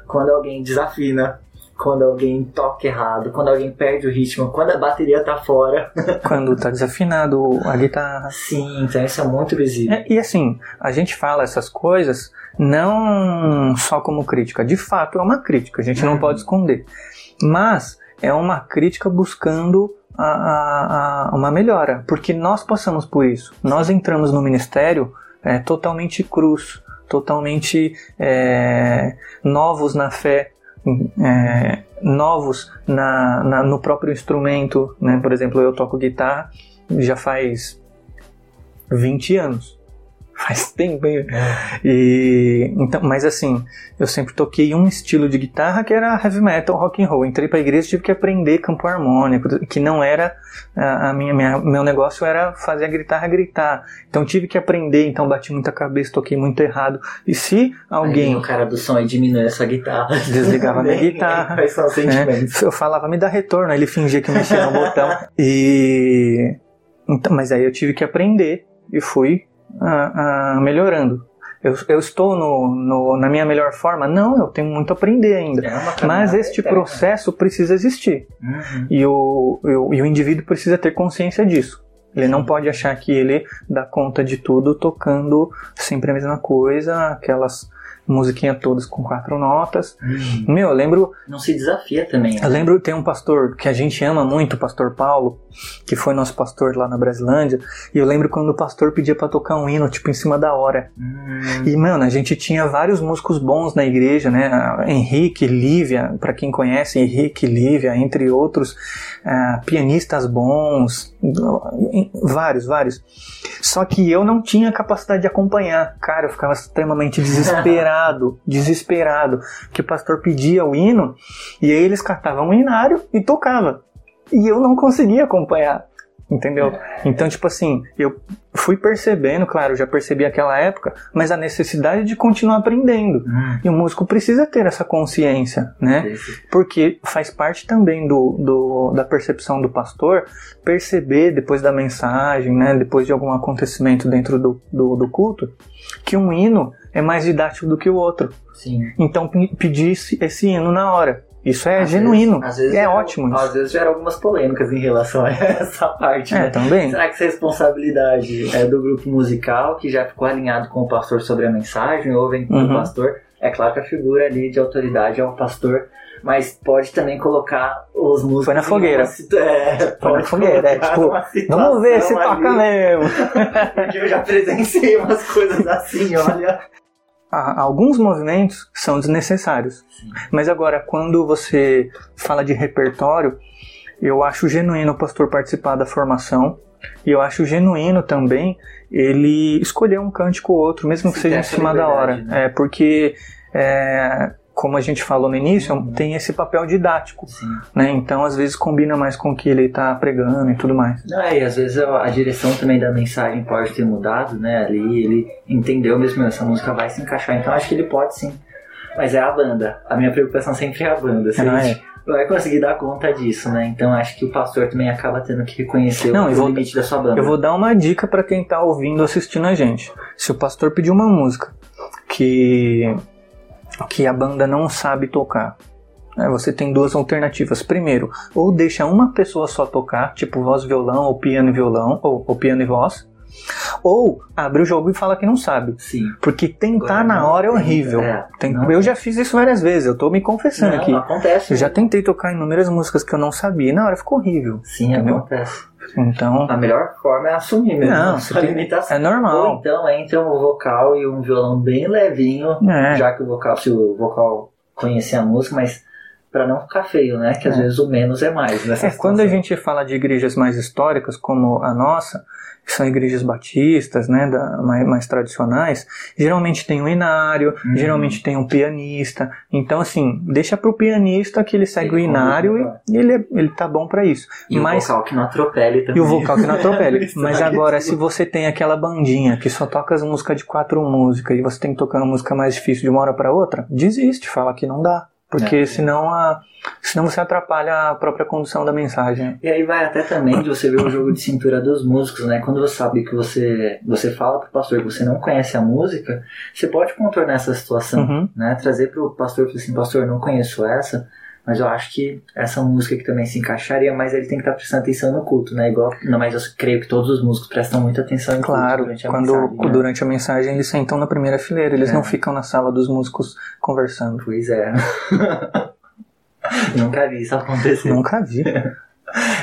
quando alguém desafina, quando alguém toca errado, quando alguém perde o ritmo, quando a bateria tá fora. *laughs* quando tá desafinado a guitarra. Sim, então isso é muito visível. É, e assim, a gente fala essas coisas não só como crítica, de fato é uma crítica, a gente uhum. não pode esconder. Mas é uma crítica buscando a, a, a uma melhora, porque nós passamos por isso. Nós entramos no ministério é, totalmente cruz, totalmente é, novos na fé, é, novos na, na, no próprio instrumento. Né? Por exemplo, eu toco guitarra já faz 20 anos faz tempo, hein? É. E, então, mas assim, eu sempre toquei um estilo de guitarra que era heavy metal, rock and roll. Entrei pra igreja e tive que aprender campo harmônico, que não era a, minha, minha, meu negócio era fazer a guitarra gritar. Então tive que aprender, então bati muita cabeça, toquei muito errado. E se alguém Aí, o cara do som aí essa guitarra, desligava minha *laughs* guitarra, né? eu falava me dá retorno, aí ele fingia que mexia no botão. E então, mas aí eu tive que aprender e fui ah, ah, melhorando. Eu, eu estou no, no, na minha melhor forma? Não, eu tenho muito a aprender ainda. É Mas este processo precisa existir. Uhum. E, o, o, e o indivíduo precisa ter consciência disso. Ele não pode achar que ele dá conta de tudo tocando sempre a mesma coisa, aquelas musiquinha todas com quatro notas. Uhum. Meu, eu lembro. Não se desafia também. Né? Eu lembro, tem um pastor que a gente ama muito, o pastor Paulo, que foi nosso pastor lá na Brasilândia. E eu lembro quando o pastor pedia para tocar um hino, tipo, em cima da hora. Uhum. E, mano, a gente tinha vários músicos bons na igreja, né? Henrique, Lívia, para quem conhece, Henrique, Lívia, entre outros, uh, pianistas bons, vários, vários. Só que eu não tinha capacidade de acompanhar. Cara, eu ficava extremamente desesperado, desesperado, que o pastor pedia o hino e aí eles catavam o hinário e tocava. E eu não conseguia acompanhar. Entendeu? Então, tipo assim, eu fui percebendo, claro, já percebi aquela época, mas a necessidade de continuar aprendendo. Hum. E o músico precisa ter essa consciência, né? Porque faz parte também do, do, da percepção do pastor perceber depois da mensagem, né? Depois de algum acontecimento dentro do, do, do culto, que um hino é mais didático do que o outro. Sim. Então pedir esse hino na hora. Isso é às genuíno. Vezes, vezes é ótimo. Isso. Às vezes gera algumas polêmicas em relação a *laughs* essa parte. É, né? também. Será que essa responsabilidade é do grupo musical, que já ficou alinhado com o pastor sobre a mensagem, ouvem uhum. do pastor? É claro que a figura ali de autoridade é o pastor, mas pode também colocar os músicos. Foi na fogueira. É, Foi na fogueira, é, tipo, vamos ver se ali, toca mesmo. *laughs* Porque eu já presenciei umas coisas assim, olha alguns movimentos são desnecessários. Sim. Mas agora, quando você fala de repertório, eu acho genuíno o pastor participar da formação. E eu acho genuíno também ele escolher um cântico ou outro, mesmo que seja em cima da hora. Né? É, porque é, como a gente falou no início, uhum. tem esse papel didático, né? Então, às vezes combina mais com o que ele está pregando e tudo mais. Não, é, e às vezes a direção também da mensagem pode ter mudado, né? Ali ele entendeu mesmo, essa música vai se encaixar, então acho que ele pode sim. Mas é a banda. A minha preocupação sempre é a banda. Se não, a gente é. vai conseguir dar conta disso, né? Então acho que o pastor também acaba tendo que reconhecer não, o, vou, limite da sua banda. Eu vou dar uma dica para quem está ouvindo, assistindo a gente. Se o pastor pedir uma música que que a banda não sabe tocar. É, você tem duas alternativas. Primeiro, ou deixa uma pessoa só tocar, tipo voz violão, ou piano e violão, ou, ou piano e voz. Ou abre o jogo e fala que não sabe. Sim. Porque tentar Agora, na hora é horrível. É, tem, eu já fiz isso várias vezes, eu tô me confessando não, aqui. Acontece. Eu já tentei tocar inúmeras músicas que eu não sabia e na hora ficou horrível. Sim, entendeu? acontece. Então. A melhor forma é assumir mesmo Não, a limitação. é normal. Ou então entra um vocal e um violão bem levinho, É. já que o vocal, se o vocal conhecer a música, mas pra não ficar feio, né? Que às É. vezes o menos é mais. Nessa É, quando a gente fala de igrejas mais históricas, como a nossa, que são igrejas batistas, né, da- mais, mais tradicionais, geralmente tem um inário, Uhum. geralmente tem um pianista. Então, assim, deixa pro pianista que ele segue Ele o inário e ele, é- ele tá bom para isso. E Mas o vocal que não atropele também. e o vocal que não atropele. *laughs* Mas agora, se você tem aquela bandinha que só toca as músicas de quatro músicas e você tem que tocar uma música mais difícil de uma hora para outra, desiste, fala que não dá. Porque É. senão, a, senão você atrapalha a própria condução da mensagem. E aí vai até também de você ver o jogo de cintura dos músicos, né? Quando você sabe que você, você fala pro pastor que você não conhece a música, você pode contornar essa situação, Uhum. né? Trazer pro pastor e falar assim, pastor, eu não conheço essa, mas eu acho que essa música aqui também se encaixaria, mas ele tem que estar prestando atenção no culto, né? Igual, não, mas eu creio que todos os músicos prestam muita atenção em culto Claro, durante a quando mensagem, né? durante a mensagem eles sentam na primeira fileira, eles É. não ficam na sala dos músicos conversando. Pois é. *laughs* Nunca vi isso acontecer. Nunca vi.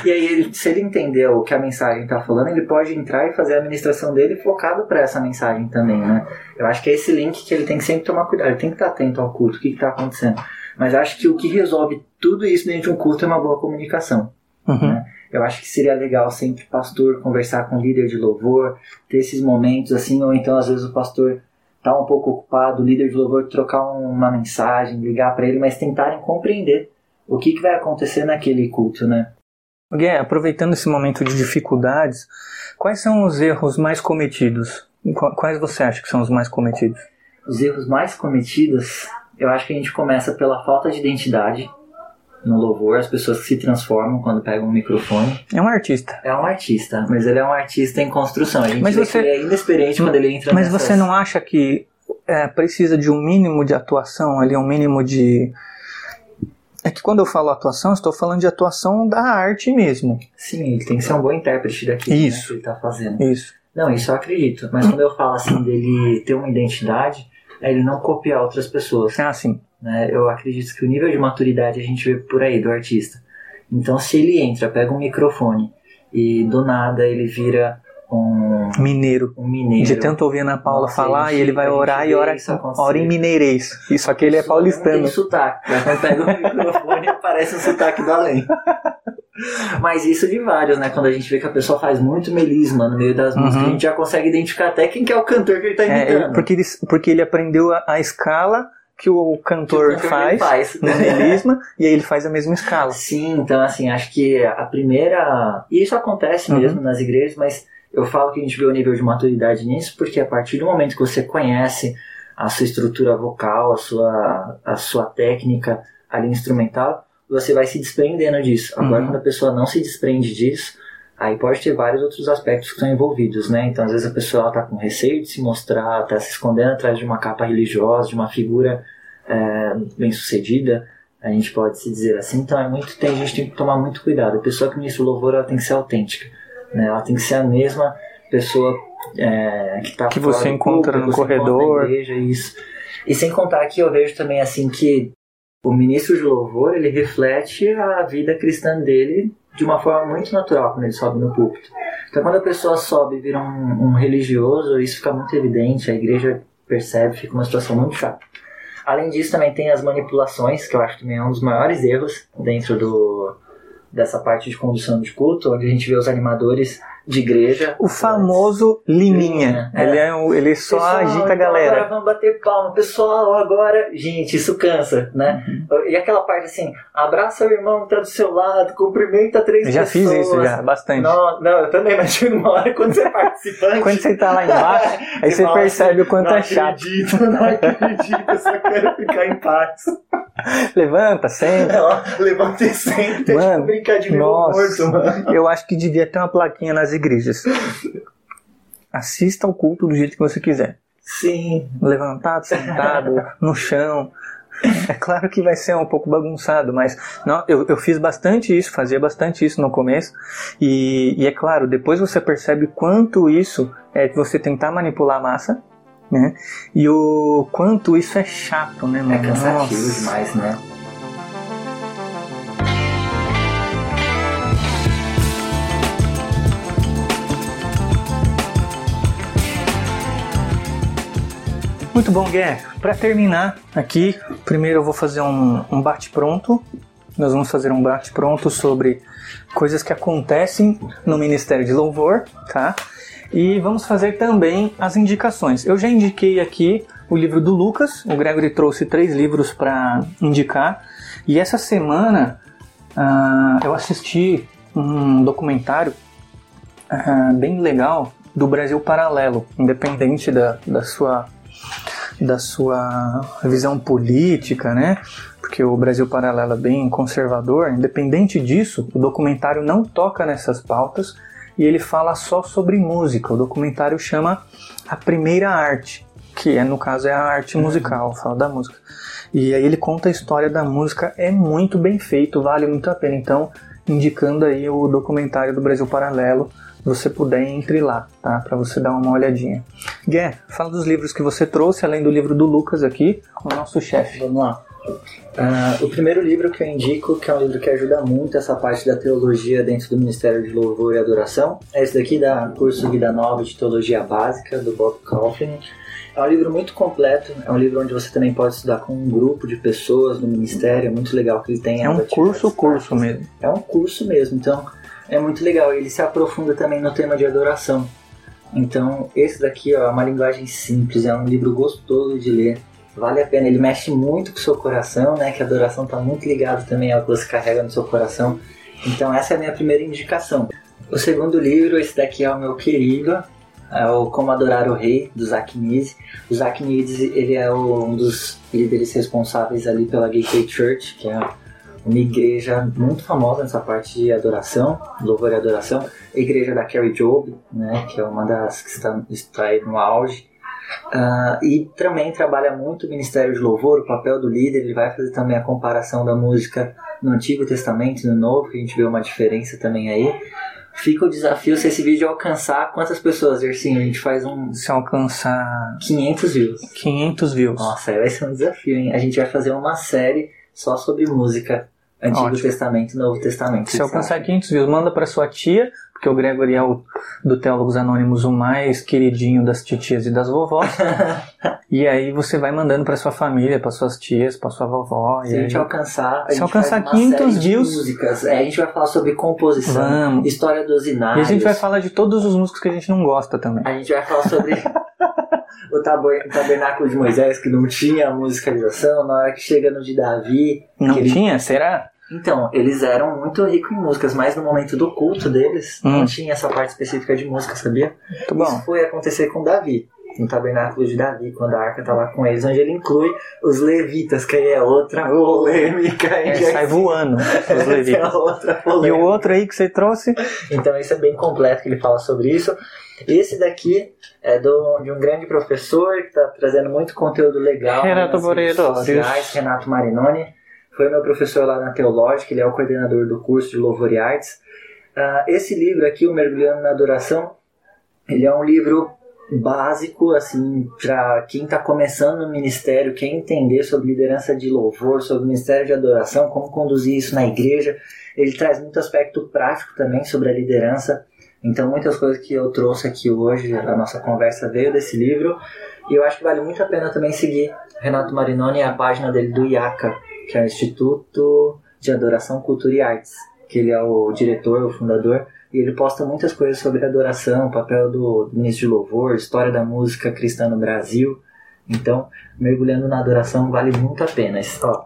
E aí, ele- se ele entender o que a mensagem está falando, ele pode entrar e fazer a administração dele focado para essa mensagem também, né? Eu acho que é esse link que ele tem que sempre tomar cuidado. Ele tem que estar atento ao culto, o que está acontecendo. Mas acho que o que resolve tudo isso dentro de um culto é uma boa comunicação. Uhum. Eu acho que seria legal sempre pastor conversar com o líder de louvor, ter esses momentos assim, ou então às vezes o pastor tá um pouco ocupado, o líder de louvor trocar uma mensagem, ligar para ele, mas tentarem compreender o que, que vai acontecer naquele culto, né? Gué, aproveitando esse momento de dificuldades, quais são os erros mais cometidos? Qu- Quais você acha que são os mais cometidos? Os erros mais cometidos, eu acho que a gente começa pela falta de identidade no louvor, as pessoas se transformam quando pegam um microfone. É um artista. É um artista, mas ele é um artista em construção. A gente Mas vê você- que ele é inexperiente quando ele entra Mas nessas- você não acha que é, precisa de um mínimo de atuação ali, um mínimo de. É que quando eu falo atuação, estou falando de atuação da arte mesmo. Sim, ele tem que ser um bom intérprete daquilo né, Isso. que ele tá fazendo. Isso. Não, isso eu acredito. Mas quando eu falo assim dele ter uma identidade, é ele não copiar outras pessoas. Ah, sim. né? Eu acredito que o nível de maturidade a gente vê por aí do artista. Então, se ele entra, pega um microfone e do nada ele vira um, Mineiro. um mineiro. De tanto ouvir a Ana Paula Nossa, falar gente- e ele vai orar e ora, acontecer. ora em mineirês. Isso aqui ele é paulistano. tem sotaque. Mas quando pega o *laughs* microfone parece um sotaque do além. Mas isso de vários, né? Quando a gente vê que a pessoa faz muito melisma no meio das músicas, Uhum. a gente já consegue identificar até quem que é o cantor que ele tá É, imitando. ele- porque, ele, porque ele aprendeu a, a escala que o cantor, Que o cantor faz, faz. no *laughs* melisma e aí ele faz a mesma escala. Sim, então assim, acho que a primeira. E isso acontece Uhum. mesmo nas igrejas, mas eu falo que a gente vê o nível de maturidade nisso, porque a partir do momento que você conhece a sua estrutura vocal, a sua, a sua técnica ali instrumental, você vai se desprendendo disso. Agora, Uhum. quando a pessoa não se desprende disso, aí pode ter vários outros aspectos que estão envolvidos, né? Então, às vezes a pessoa está com receio de se mostrar, está se escondendo atrás de uma capa religiosa, de uma figura é, bem sucedida, a gente pode se dizer assim. Então, é muito, tem, a gente tem que tomar muito cuidado. A pessoa que ministra o louvor, ela tem que ser autêntica, né? Ela tem que ser a mesma pessoa é, que está Que você encontra no corredor. igreja, isso. E sem contar que eu vejo também assim que o ministro de louvor ele reflete a vida cristã dele de uma forma muito natural quando ele sobe no púlpito. Então quando a pessoa sobe e vira um, um religioso, isso fica muito evidente, a igreja percebe, fica uma situação muito chata. Além disso, também tem as manipulações, que eu acho que também é um dos maiores erros dentro do, dessa parte de condução de culto, onde a gente vê os animadores de igreja. O famoso Liminha. Liminha, é. Ele, é, o- ele só Pessoal, agita a então galera. Agora vamos bater palma. Pessoal, agora. Gente, isso cansa, né? Uhum. E aquela parte assim: abraça o irmão que tá do seu lado, cumprimenta três Eu já fiz pessoas. isso já, bastante. Não, não, eu também, *laughs* mas chega uma hora quando você é participante. Quando você tá lá embaixo, *laughs* aí você fala percebe o quanto é chato. acredito, não acredito, eu só quero ficar em paz. *laughs* Levanta, senta. Levanta e senta, Mano, tipo brincar de nossa. morto, mano. Eu acho que devia ter uma plaquinha nas igrejas. Assista ao culto do jeito que você quiser. Sim. Levantado, sentado, *laughs* no chão. É claro que vai ser um pouco bagunçado, mas não, eu, eu fiz bastante isso, fazia bastante isso no começo. E, e é claro, depois você percebe quanto isso é você tentar manipular a massa, né? E o quanto isso é chato, né, É mano? cansativo Nossa. demais, né? Muito bom, Gué. Para terminar aqui, primeiro eu vou fazer um, um bate-pronto. Nós vamos fazer um bate-pronto sobre coisas que acontecem no Ministério de Louvor, tá? E vamos fazer também as indicações. Eu já indiquei aqui o livro do Lucas, o Gregory trouxe três livros para indicar. E essa semana uh, eu assisti um documentário uh, bem legal do Brasil Paralelo, independente da, da sua da sua visão política, né? Porque o Brasil Paralelo é bem conservador. Independente disso, o documentário não toca nessas pautas e ele fala só sobre música. O documentário chama A Primeira Arte, que é no caso é a arte musical, fala da música. E aí ele conta a história da música, é muito bem feito, vale muito a pena. Então, indicando aí o documentário do Brasil Paralelo, você puder, entre lá, tá? Para você dar uma olhadinha. Gué, fala dos livros que você trouxe, além do livro do Lucas aqui, o nosso chefe. Vamos lá. Uh, o primeiro livro que eu indico, que é um livro que ajuda muito essa parte da teologia dentro do Ministério de Louvor e Adoração, é esse daqui da curso Vida Nova de Teologia Básica, do Bob Kaufman. É um livro muito completo, é um livro onde você também pode estudar com um grupo de pessoas no ministério, é muito legal que ele tem... É um curso, curso mesmo. É um curso mesmo, então é muito legal. Ele se aprofunda também no tema de adoração. Então, esse daqui ó, é uma linguagem simples, é um livro gostoso de ler. Vale a pena, ele mexe muito com o seu coração, né? Que a adoração está muito ligada também ao que você carrega no seu coração. Então, essa é a minha primeira indicação. O segundo livro, esse daqui é o meu querido, é o Como Adorar o Rei, do Zach Nise. O Zach Nise, ele é um dos líderes responsáveis ali pela Gateway Church, que é uma igreja muito famosa nessa parte de adoração, louvor e adoração. A igreja da Carrie Job, né, que é uma das que está, está aí no auge. Uh, e também trabalha muito o ministério de louvor, o papel do líder. Ele vai fazer também a comparação da música no Antigo Testamento e no Novo, que a gente vê uma diferença também aí. Fica o desafio se esse vídeo alcançar quantas pessoas, Ercinho? A gente faz um. Se alcançar. 500 views. 500 views. Nossa, aí vai ser um desafio, hein? A gente vai fazer uma série só sobre música. Antigo Ótimo. Testamento e Novo Testamento. Se alcançar 500 views, manda para sua tia, porque o Gregory é o do Teólogos Anônimos o mais queridinho das titias e das vovós. *laughs* e aí você vai mandando para sua família, para suas tias, para sua vovó. Se a gente alcançar, a se gente alcançar 500 views, músicas. É, a gente vai falar sobre composição, Vamos. história dos inários. E a gente vai falar de todos os músicos que a gente não gosta também. A gente vai falar sobre *laughs* o tabernáculo de Moisés que não tinha musicalização, na hora que chega no de Davi. Não ele... tinha? Será? Então, eles eram muito ricos em músicas, mas no momento do culto deles hum. não tinha essa parte específica de música, sabia? Muito bom. Isso foi acontecer com Davi, no tabernáculo de Davi, quando a arca tá lá com eles, onde ele inclui os levitas, que aí é outra polêmica. É, sai voando *laughs* os levitas. é outra polêmica. E o outro aí que você trouxe? Então, isso é bem completo que ele fala sobre isso. Esse daqui é do, de um grande professor que está trazendo muito conteúdo legal. Renato Moreira. Renato Marinoni foi meu professor lá na Teológica, ele é o coordenador do curso de Louvor e Artes. Uh, esse livro aqui, O Mergulhando na Adoração, ele é um livro básico, assim, para quem está começando no ministério, quer entender sobre liderança de louvor, sobre ministério de adoração, como conduzir isso na igreja. Ele traz muito aspecto prático também sobre a liderança. Então, muitas coisas que eu trouxe aqui hoje, a nossa conversa veio desse livro. E eu acho que vale muito a pena também seguir Renato Marinoni e a página dele do IACA, que é o Instituto de Adoração, Cultura e Artes, que ele é o diretor, o fundador, e ele posta muitas coisas sobre adoração, papel do, do ministro de louvor, história da música cristã no Brasil. Então, mergulhando na adoração vale muito a pena. Ó,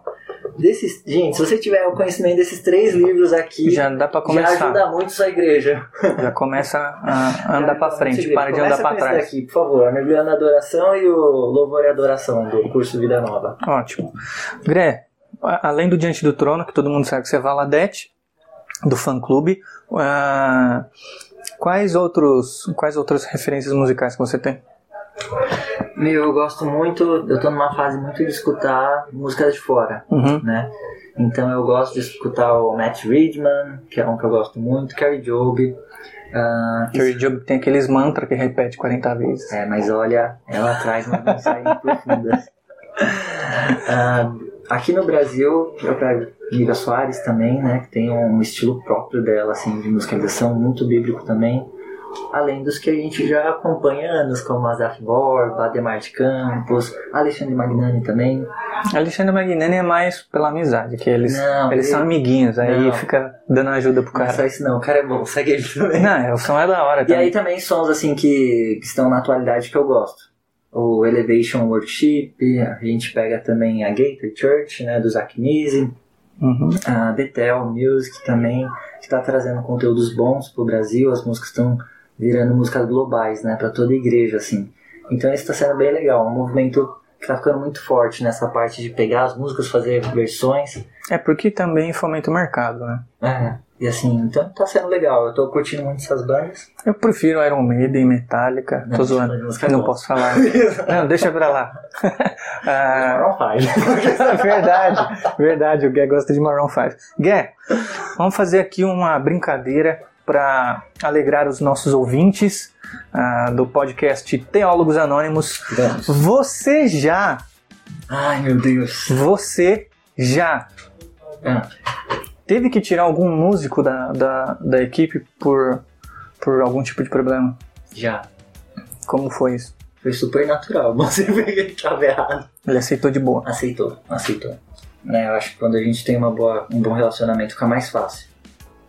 desses, gente, se você tiver o conhecimento desses três livros aqui, já dá para começar. Já ajuda muito sua igreja. *laughs* Já começa a andar para frente, para de andar para trás. aqui, por favor, mergulhando na adoração e o louvor e adoração do curso Vida Nova. Ótimo. Gré, além do Diante do Trono, que todo mundo sabe que você é Valadete, do fã-clube, uh, quais, outros, quais outras referências musicais que você tem? Meu, eu gosto muito, eu tô numa fase muito de escutar músicas de fora, uhum. né? Então eu gosto de escutar o Matt Ridman, que é um que eu gosto muito, Carrie Job. Uh, Carrie Job tem aqueles mantras que repete 40 vezes. É, mas olha, ela traz uma mensagem *laughs* profunda. Uh, Aqui no Brasil, eu pego Mira Soares também, né? Que tem um estilo próprio dela, assim, de musicalização, muito bíblico também. Além dos que a gente já acompanha anos, como Azaf Borba, Ademar de Campos, Alexandre Magnani também. Alexandre Magnani é mais pela amizade, que eles, não, eles ele... são amiguinhos, aí não. fica dando ajuda pro cara. Não só isso não, o cara é bom, segue ele também. Não, o som é da hora também. E aí também sons assim que, que estão na atualidade que eu gosto. O Elevation Worship, a gente pega também a Gateway Church, né, do Zach Nisi, uhum. a Bethel Music também, que está trazendo conteúdos bons pro Brasil, as músicas estão virando músicas globais, né, para toda a igreja, assim. Então isso está sendo bem legal, um movimento que está ficando muito forte nessa parte de pegar as músicas, fazer versões. É porque também fomenta o mercado, né? É. E assim, então tá sendo legal. Eu tô curtindo muito essas bandas. Eu prefiro Iron Maiden, Metallica. Não, tô zoando. Não posso falar. *laughs* não, deixa pra lá. *laughs* ah, Maroon 5. *laughs* verdade, verdade. O Gué gosta de Maroon 5. Gué, vamos fazer aqui uma brincadeira para alegrar os nossos ouvintes uh, do podcast Teólogos Anônimos. Vamos. Você já. Ai, meu Deus. Você já. Ah. Teve que tirar algum músico da, da, da equipe por, por algum tipo de problema? Já. Como foi isso? Foi super natural. *laughs* Que ele estava errado. Ele aceitou de boa. Aceitou, aceitou. Né, eu acho que quando a gente tem uma boa, um bom relacionamento fica mais fácil.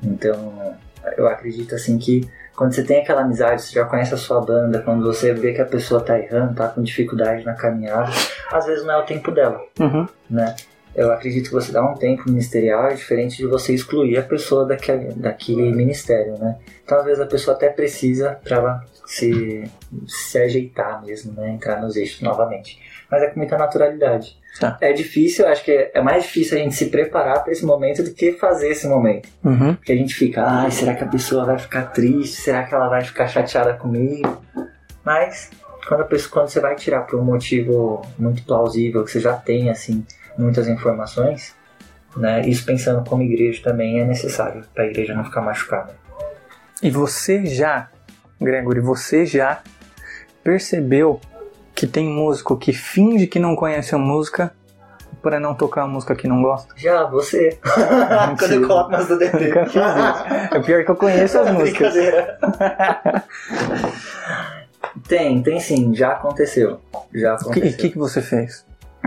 Então, eu acredito assim que quando você tem aquela amizade, você já conhece a sua banda, quando você vê que a pessoa tá errando, tá com dificuldade na caminhada, às vezes não é o tempo dela, uhum. né? Eu acredito que você dá um tempo ministerial é diferente de você excluir a pessoa daquele, daquele ministério, né? Então, às vezes, a pessoa até precisa para ela se, se ajeitar mesmo, né? Entrar nos eixos novamente. Mas é com muita naturalidade. Tá. É difícil, acho que é mais difícil a gente se preparar para esse momento do que fazer esse momento. Uhum. Porque a gente fica, ai, será que a pessoa vai ficar triste? Será que ela vai ficar chateada comigo? Mas quando, a pessoa, quando você vai tirar por um motivo muito plausível, que você já tem, assim, muitas informações, né? Isso pensando como igreja também é necessário para a igreja não ficar machucada. E você já, Gregory, você já percebeu que tem músico que finge que não conhece a música para não tocar a música que não gosta? Já, você. *laughs* Quando eu coloco nas do DT. É pior que eu conheço as *laughs* músicas. tem, tem sim, já aconteceu. Já aconteceu. O que, que você fez?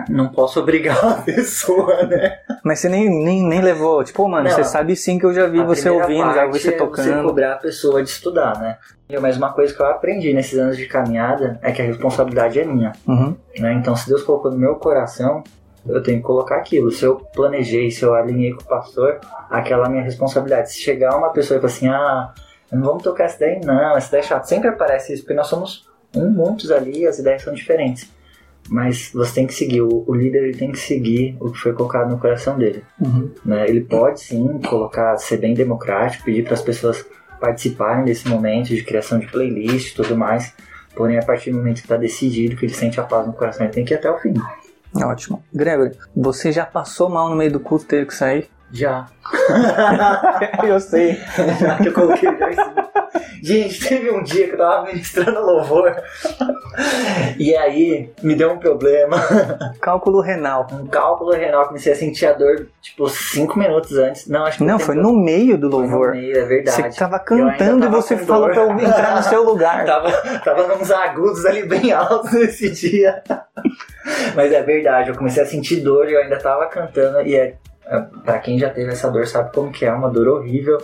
Não posso obrigar a pessoa, né? Mas você nem, nem, nem levou, tipo, mano, não, você sabe sim que eu já vi você ouvindo, já vi você tocando. É você cobrar a pessoa de estudar, né? Mas uma coisa que eu aprendi nesses anos de caminhada é que a responsabilidade é minha. Uhum. Né? Então, se Deus colocou no meu coração, eu tenho que colocar aquilo. Se eu planejei, se eu alinhei com o pastor, aquela é a minha responsabilidade. Se chegar uma pessoa e falar assim, ah, não vamos tocar essa ideia, não, essa ideia é chata. Sempre aparece isso, porque nós somos muitos ali, as ideias são diferentes mas você tem que seguir, o, o líder ele tem que seguir o que foi colocado no coração dele. Uhum. Né? Ele pode sim colocar, ser bem democrático, pedir para as pessoas participarem desse momento de criação de playlist e tudo mais, porém a partir do momento que está decidido, que ele sente a paz no coração, ele tem que ir até o fim. Ótimo. Gregory, você já passou mal no meio do culto, teve que sair? Já. *laughs* eu sei. Já que eu coloquei já em cima. Gente, teve um dia que eu tava ministrando louvor. E aí me deu um problema. Cálculo renal. Um cálculo renal. Comecei a sentir a dor, tipo, cinco minutos antes. Não, acho que não. foi no meio do louvor. no meio, é verdade. Você tava cantando e você falou pra eu entrar no seu lugar. *laughs* tava, tava nos agudos ali bem altos nesse dia. Mas é verdade, eu comecei a sentir dor e eu ainda tava cantando. E é, é pra quem já teve essa dor sabe como que é, uma dor horrível.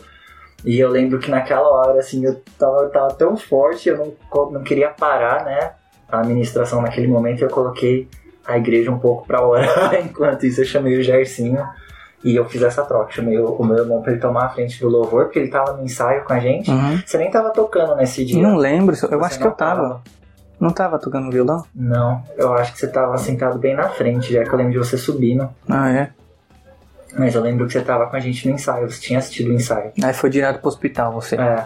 E eu lembro que naquela hora, assim, eu tava, eu tava tão forte, eu não, não queria parar, né? A administração naquele momento, eu coloquei a igreja um pouco pra orar. *laughs* Enquanto isso, eu chamei o Gersinho e eu fiz essa troca. Chamei o, o meu irmão pra ele tomar a frente do louvor, porque ele tava no ensaio com a gente. Uhum. Você nem tava tocando nesse dia. Não lembro, eu você acho que eu tava. tava. Não tava tocando violão? Não, eu acho que você tava sentado bem na frente, já que eu lembro de você subindo. Ah, é? Mas eu lembro que você tava com a gente no ensaio, você tinha assistido o ensaio. Aí foi direto pro hospital você. É.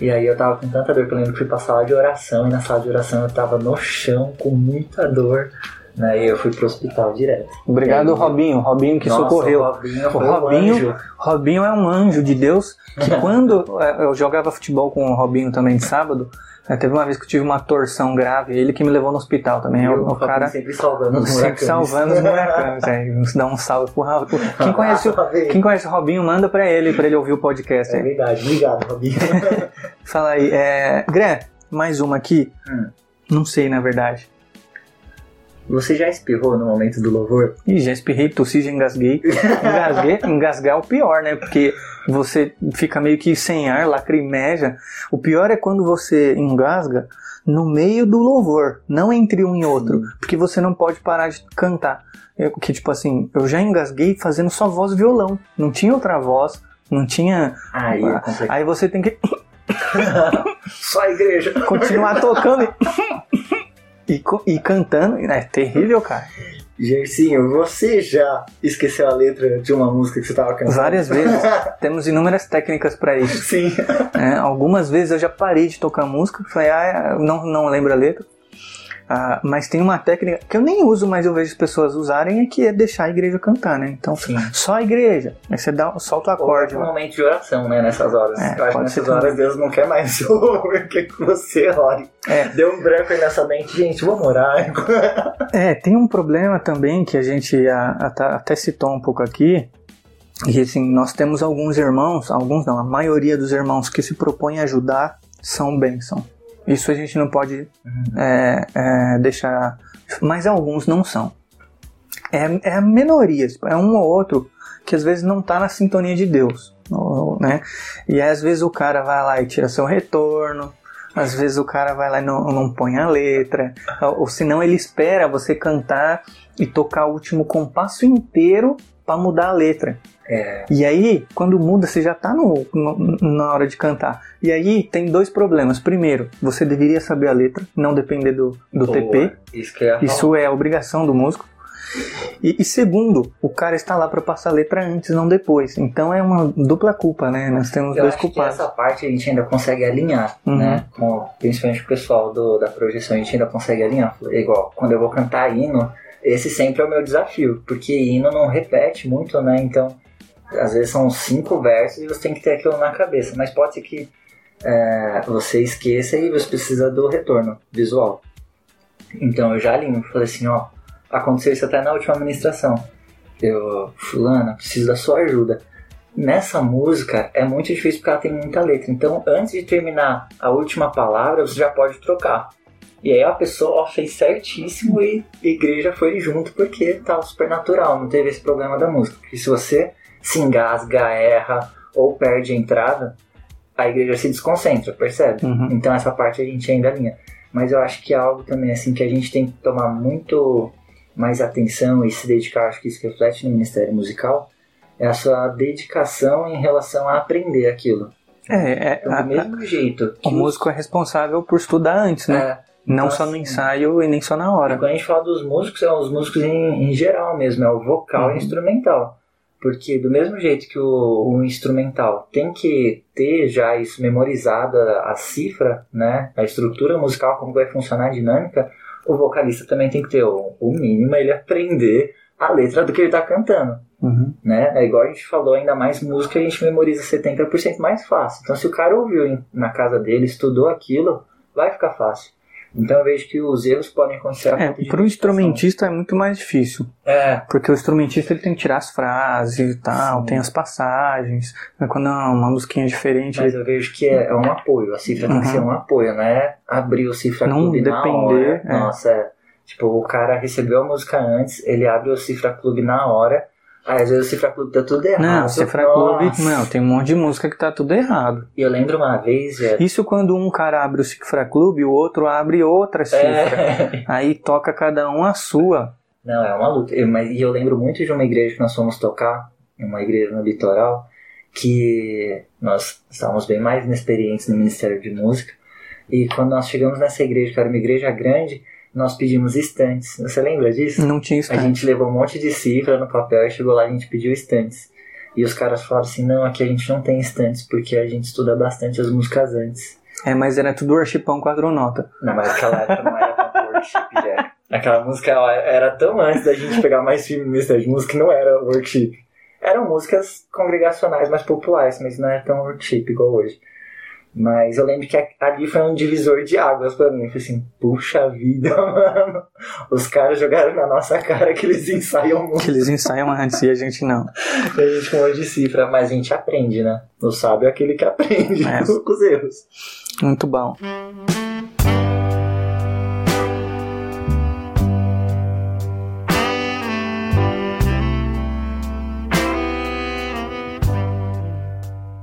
E aí eu tava com tanta dor que eu lembro que fui pra sala de oração e na sala de oração eu tava no chão com muita dor. Né, e eu fui pro hospital direto. Obrigado, aí, Robinho. Robinho que nossa, socorreu. O Robinho, o Robinho, um Robinho é um anjo de Deus que *laughs* quando é, eu jogava futebol com o Robinho também de sábado, é, teve uma vez que eu tive uma torção grave, ele que me levou no hospital também. É o, o cara sempre salvando os sempre salvando os buracões. *laughs* é, dá um salve pro Raul. Quem conhece, o, quem conhece o Robinho, manda pra ele, pra ele ouvir o podcast. É verdade, obrigado, Robinho. *laughs* Fala aí, é... Gré, mais uma aqui. Hum. Não sei, na verdade. Você já espirrou no momento do louvor? Ih, já espirrei, tossi, já engasguei. Engasguei, *laughs* engasgar é o pior, né? Porque você fica meio que sem ar, lacrimeja. O pior é quando você engasga no meio do louvor, não entre um e outro, porque você não pode parar de cantar. Eu, que tipo assim, eu já engasguei fazendo só voz e violão, não tinha outra voz, não tinha. Aí é complicado. Aí você tem que *laughs* Só a igreja. continuar tocando e, *laughs* e, e cantando. É terrível, cara. Gersinho, você já esqueceu a letra de uma música que você tava cantando? Várias *laughs* vezes. Temos inúmeras técnicas para isso. Sim. É, algumas vezes eu já parei de tocar música, falei, ah, eu não, não lembro a letra. Ah, mas tem uma técnica que eu nem uso, mas eu vejo as pessoas usarem, é que é deixar a igreja cantar, né? Então, Sim. só a igreja. Aí você dá, solta o acorde Ou é um momento de oração, né? Nessas horas. É, eu acho que nessas horas também. Deus não quer mais *laughs* que você ore. É. Deu um branco aí nessa mente, gente, vamos orar. É, tem um problema também que a gente a- a- até citou um pouco aqui. E assim, nós temos alguns irmãos, alguns não, a maioria dos irmãos que se propõem a ajudar são bênção. Isso a gente não pode é, é, deixar. Mas alguns não são. É, é a minoria, é um ou outro que às vezes não está na sintonia de Deus. Né? E às vezes o cara vai lá e tira seu retorno, às vezes o cara vai lá e não, não põe a letra, ou, ou senão ele espera você cantar e tocar o último compasso inteiro para mudar a letra. É. E aí, quando muda, você já tá no, no- na hora de cantar. E aí tem dois problemas. Primeiro, você deveria saber a letra, não depender do, do Boa. TP. Isso falar. Isso é a obrigação do músico. E, e segundo, o cara está lá para passar a letra antes, não depois. Então é uma dupla culpa, né? Nós temos Eu dois culpados. essa parte a gente ainda consegue alinhar, Uhum. né? Com, principalmente o pessoal do, da projeção, a gente ainda consegue alinhar. É igual, quando eu vou cantar hino, esse sempre é o meu desafio, porque hino não repete muito, né? Então, às vezes são cinco versos e você tem que ter aquilo na cabeça, mas pode ser que é, você esqueça e você precisa do retorno visual. Então eu já alinho, falei assim, ó, aconteceu isso até na última administração. Eu, fulana, preciso da sua ajuda. Nessa música é muito difícil porque ela tem muita letra. Então, antes de terminar a última palavra, você já pode trocar. E aí a pessoa fez certíssimo e a igreja foi junto porque tava super natural, não teve esse problema da música. Porque se você se engasga, erra ou perde a entrada, a igreja se desconcentra, percebe? Uhum. Então essa parte a gente ainda alinha. Mas eu acho que é algo também assim que a gente tem que tomar muito mais atenção e se dedicar, acho que isso reflete no Ministério Musical, é a sua dedicação em relação a aprender aquilo. É, é, Então, a- do mesmo jeito que o músico é responsável por estudar antes, né? é, não então, só no ensaio e nem só na E hora. quando a gente fala dos músicos, é os músicos em, em geral mesmo, é o vocal e Uhum. o instrumental. Porque do mesmo jeito que o, o instrumental tem que ter já isso memorizado, a, cifra, né, a estrutura musical, como vai funcionar a dinâmica, o vocalista também tem que ter o, o mínimo, ele aprender a letra do que ele está cantando. Uhum. Né? É igual a gente falou, ainda mais música a gente memoriza 70% mais fácil. Então se o cara ouviu na casa dele, estudou aquilo, vai ficar fácil. Então eu vejo que os erros podem acontecer É, pro dedicação. instrumentista é muito mais difícil. É, Porque o instrumentista ele tem que tirar as frases e tal, Sim. tem as passagens. Mas Quando é uma musiquinha diferente, mas eu vejo que é, é um apoio. A cifra tem que Uhum. ser um apoio, né? Abrir o cifra Não clube na depender, hora. é. Nossa, é. Tipo, o cara recebeu a música antes, ele abre o cifra clube na hora. Às vezes o cifra clube tá tudo errado. Não, Cifra Nossa. Clube, não, tem um monte de música que tá tudo errado. E eu lembro uma vez, é, Isso quando um cara abre o Cifra Clube, o outro abre outra cifra. é, Aí toca cada um a sua. Não, é uma luta. Eu- mas, e eu lembro muito de uma igreja que nós fomos tocar, uma igreja no litoral, que nós estávamos bem mais inexperientes no Ministério de Música. E quando nós chegamos nessa igreja, que era uma igreja grande, nós pedimos estantes. Você lembra disso? Não tinha A estante. gente levou um monte de cifra no papel e chegou lá e a gente pediu estantes. E os caras falaram assim, não, aqui a gente não tem estantes, porque a gente estuda bastante as músicas antes. É, mas era tudo worshipão quatro notas. Não, mas aquela época não era tanto worship, Jack. Aquela música era tão antes da gente pegar mais firme no Ministério de Música que não era worship. Eram músicas congregacionais mais populares, mas não era tão worship igual hoje. Mas eu lembro que ali foi um divisor de águas pra mim. Eu falei assim, puxa vida, *laughs* mano. Os caras jogaram na nossa cara que eles ensaiam muito. Que eles ensaiam antes e a gente não. E a gente com de cifra, mas a gente aprende, né? O sábio é aquele que aprende é. *laughs* com os erros. Muito bom.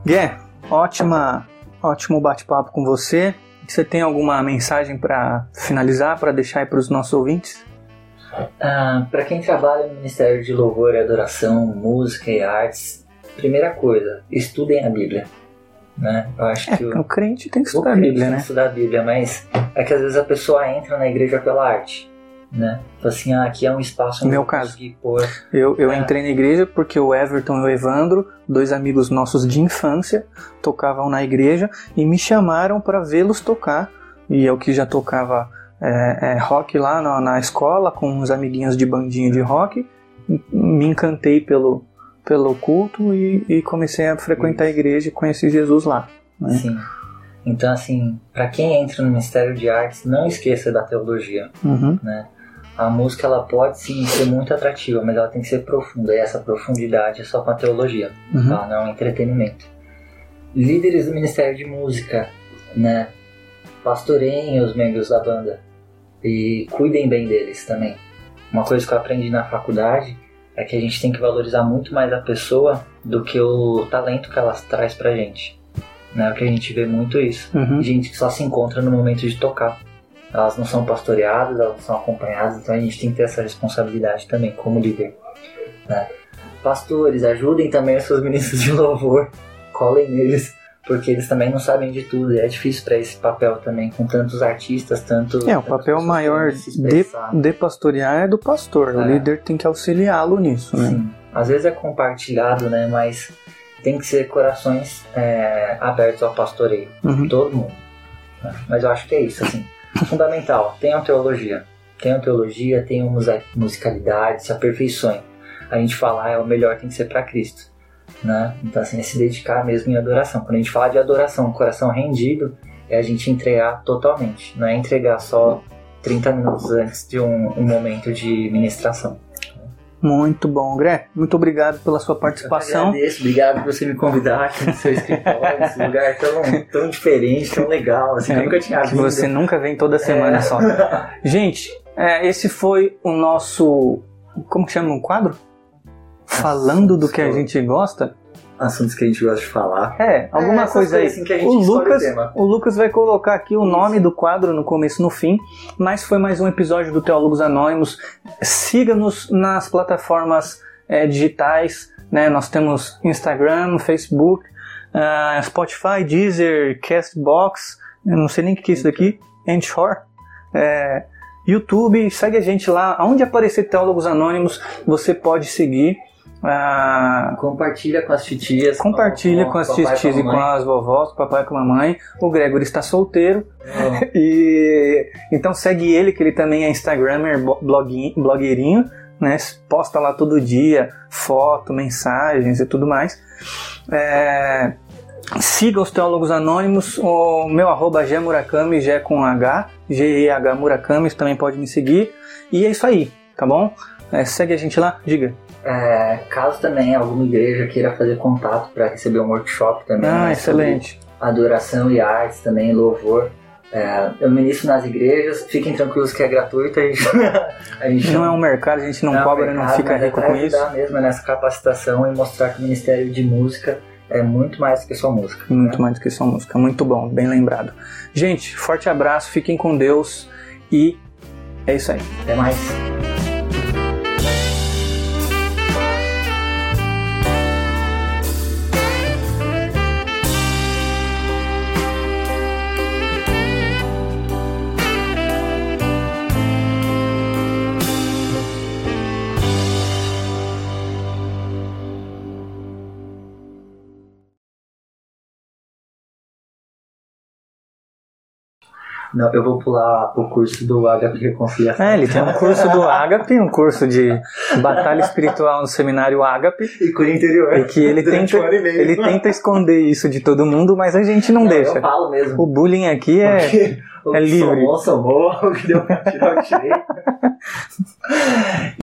Gué, ótima Ótimo bate-papo com você. Você tem alguma mensagem para finalizar, para deixar aí para os nossos ouvintes? Ah, para quem trabalha no Ministério de Louvor e Adoração, Música e Artes, primeira coisa, estudem a Bíblia. Né? Eu acho é, que o, o crente tem que estudar a Bíblia, né? Tem que estudar a Bíblia, mas é que às vezes a pessoa entra na igreja pela arte né? Então, assim, ah, aqui é um espaço no meu caso. Pôr, eu, eu é. entrei na igreja porque o Everton e o Evandro, dois amigos nossos de infância, tocavam na igreja e me chamaram para vê-los tocar. E eu que já tocava é, é, rock lá na, na, escola com uns amiguinhos de bandinha de rock, me encantei pelo, pelo culto e, e comecei a frequentar Isso. a igreja e conheci Jesus lá. Né? Sim. Então, assim, para quem entra no Ministério de Artes, não esqueça da teologia, uhum. né? A música ela pode sim ser muito atrativa, mas ela tem que ser profunda. E essa profundidade é só com a teologia, uhum. tá? não é um entretenimento. Líderes do Ministério de Música, né? Pastoreiem os membros da banda e cuidem bem deles também. Uma coisa que eu aprendi na faculdade é que a gente tem que valorizar muito mais a pessoa do que o talento que ela traz pra gente. Né? Porque a gente vê muito isso. Uhum. Gente que só se encontra no momento de tocar elas não são pastoreadas, elas são acompanhadas, então a gente tem que ter essa responsabilidade também como líder. Né? Pastores, ajudem também os seus ministros de louvor, *laughs* colhem neles, porque eles também não sabem de tudo e é difícil para esse papel também, com tantos artistas, tanto. É, o papel maior de, de pastorear é do pastor, é. o líder tem que auxiliá-lo nisso, né? Sim, às vezes é compartilhado, né, mas tem que ser corações é, abertos ao pastoreio, uhum. todo mundo. Né? Mas eu acho que é isso, assim fundamental, tenham teologia. Tenham teologia, tenham musicalidade, se aperfeiçoem. A gente falar é o melhor tem que ser para Cristo. Né? Então, assim, é se dedicar mesmo em adoração. Quando a gente fala de adoração, coração rendido, é a gente entregar totalmente. Não é entregar só 30 minutos antes de um, um momento de ministração. Muito bom, Gré. Muito obrigado pela sua participação. Eu agradeço, obrigado por você me convidar aqui no seu escritório, nesse lugar tão, tão diferente, tão legal, assim, é, nunca tinha vindo. Você nunca vem toda semana é. só. Gente, é, esse foi o nosso. Como que chama o quadro? Falando do que a gente gosta assuntos que a gente gosta de falar. É, alguma é, coisa aí. Assim o, Lucas, o, o, Lucas vai colocar aqui o Isso. nome do quadro no começo e no fim, mas foi mais um episódio do Teólogos Anônimos. Siga-nos nas plataformas é, digitais, né? Nós temos Instagram, Facebook, uh, Spotify, Deezer, Castbox, eu não sei nem o que é isso daqui, Anchor. É, YouTube, segue a gente lá. Onde aparecer Teólogos Anônimos, você pode seguir. Ah, compartilha com as titias. Compartilha com, com, com as titias e com as vovós, com o papai e com a mamãe. O Gregory está solteiro. Oh. *laughs* e então segue ele, que ele também é Instagramer, blogueirinho, né? Posta lá todo dia foto, mensagens e tudo mais. É, siga os Teólogos Anônimos, o meu arroba G Murakami, G com H, G-E-H Murakami, também pode me seguir. E é isso aí, tá bom? É, segue a gente lá, diga. É, caso também alguma igreja queira fazer contato para receber um workshop também. Ah, né, excelente. Adoração e artes também, louvor. É, eu ministro nas igrejas, fiquem tranquilos que é gratuito. A gente, *laughs* a gente não, não, é um mercado, a gente não, não é cobra, é um mercado, não fica rico com isso. mesmo nessa capacitação e mostrar que o Ministério de Música é muito mais do que só música. Muito né? mais do que só música, muito bom, bem lembrado. Gente, forte abraço, fiquem com Deus e é isso aí. Até mais. Não, eu vou pular o curso do Agape Reconciliação. É, ele tem um curso do Agape, um curso de batalha espiritual no seminário Agape. E cura interior. E que ele tenta, ele tenta esconder isso de todo mundo, mas a gente não, não deixa. Eu falo mesmo. O bullying aqui é, o é livre. Somou, somou, *laughs* o que deu pra tirar, eu tirei. *laughs*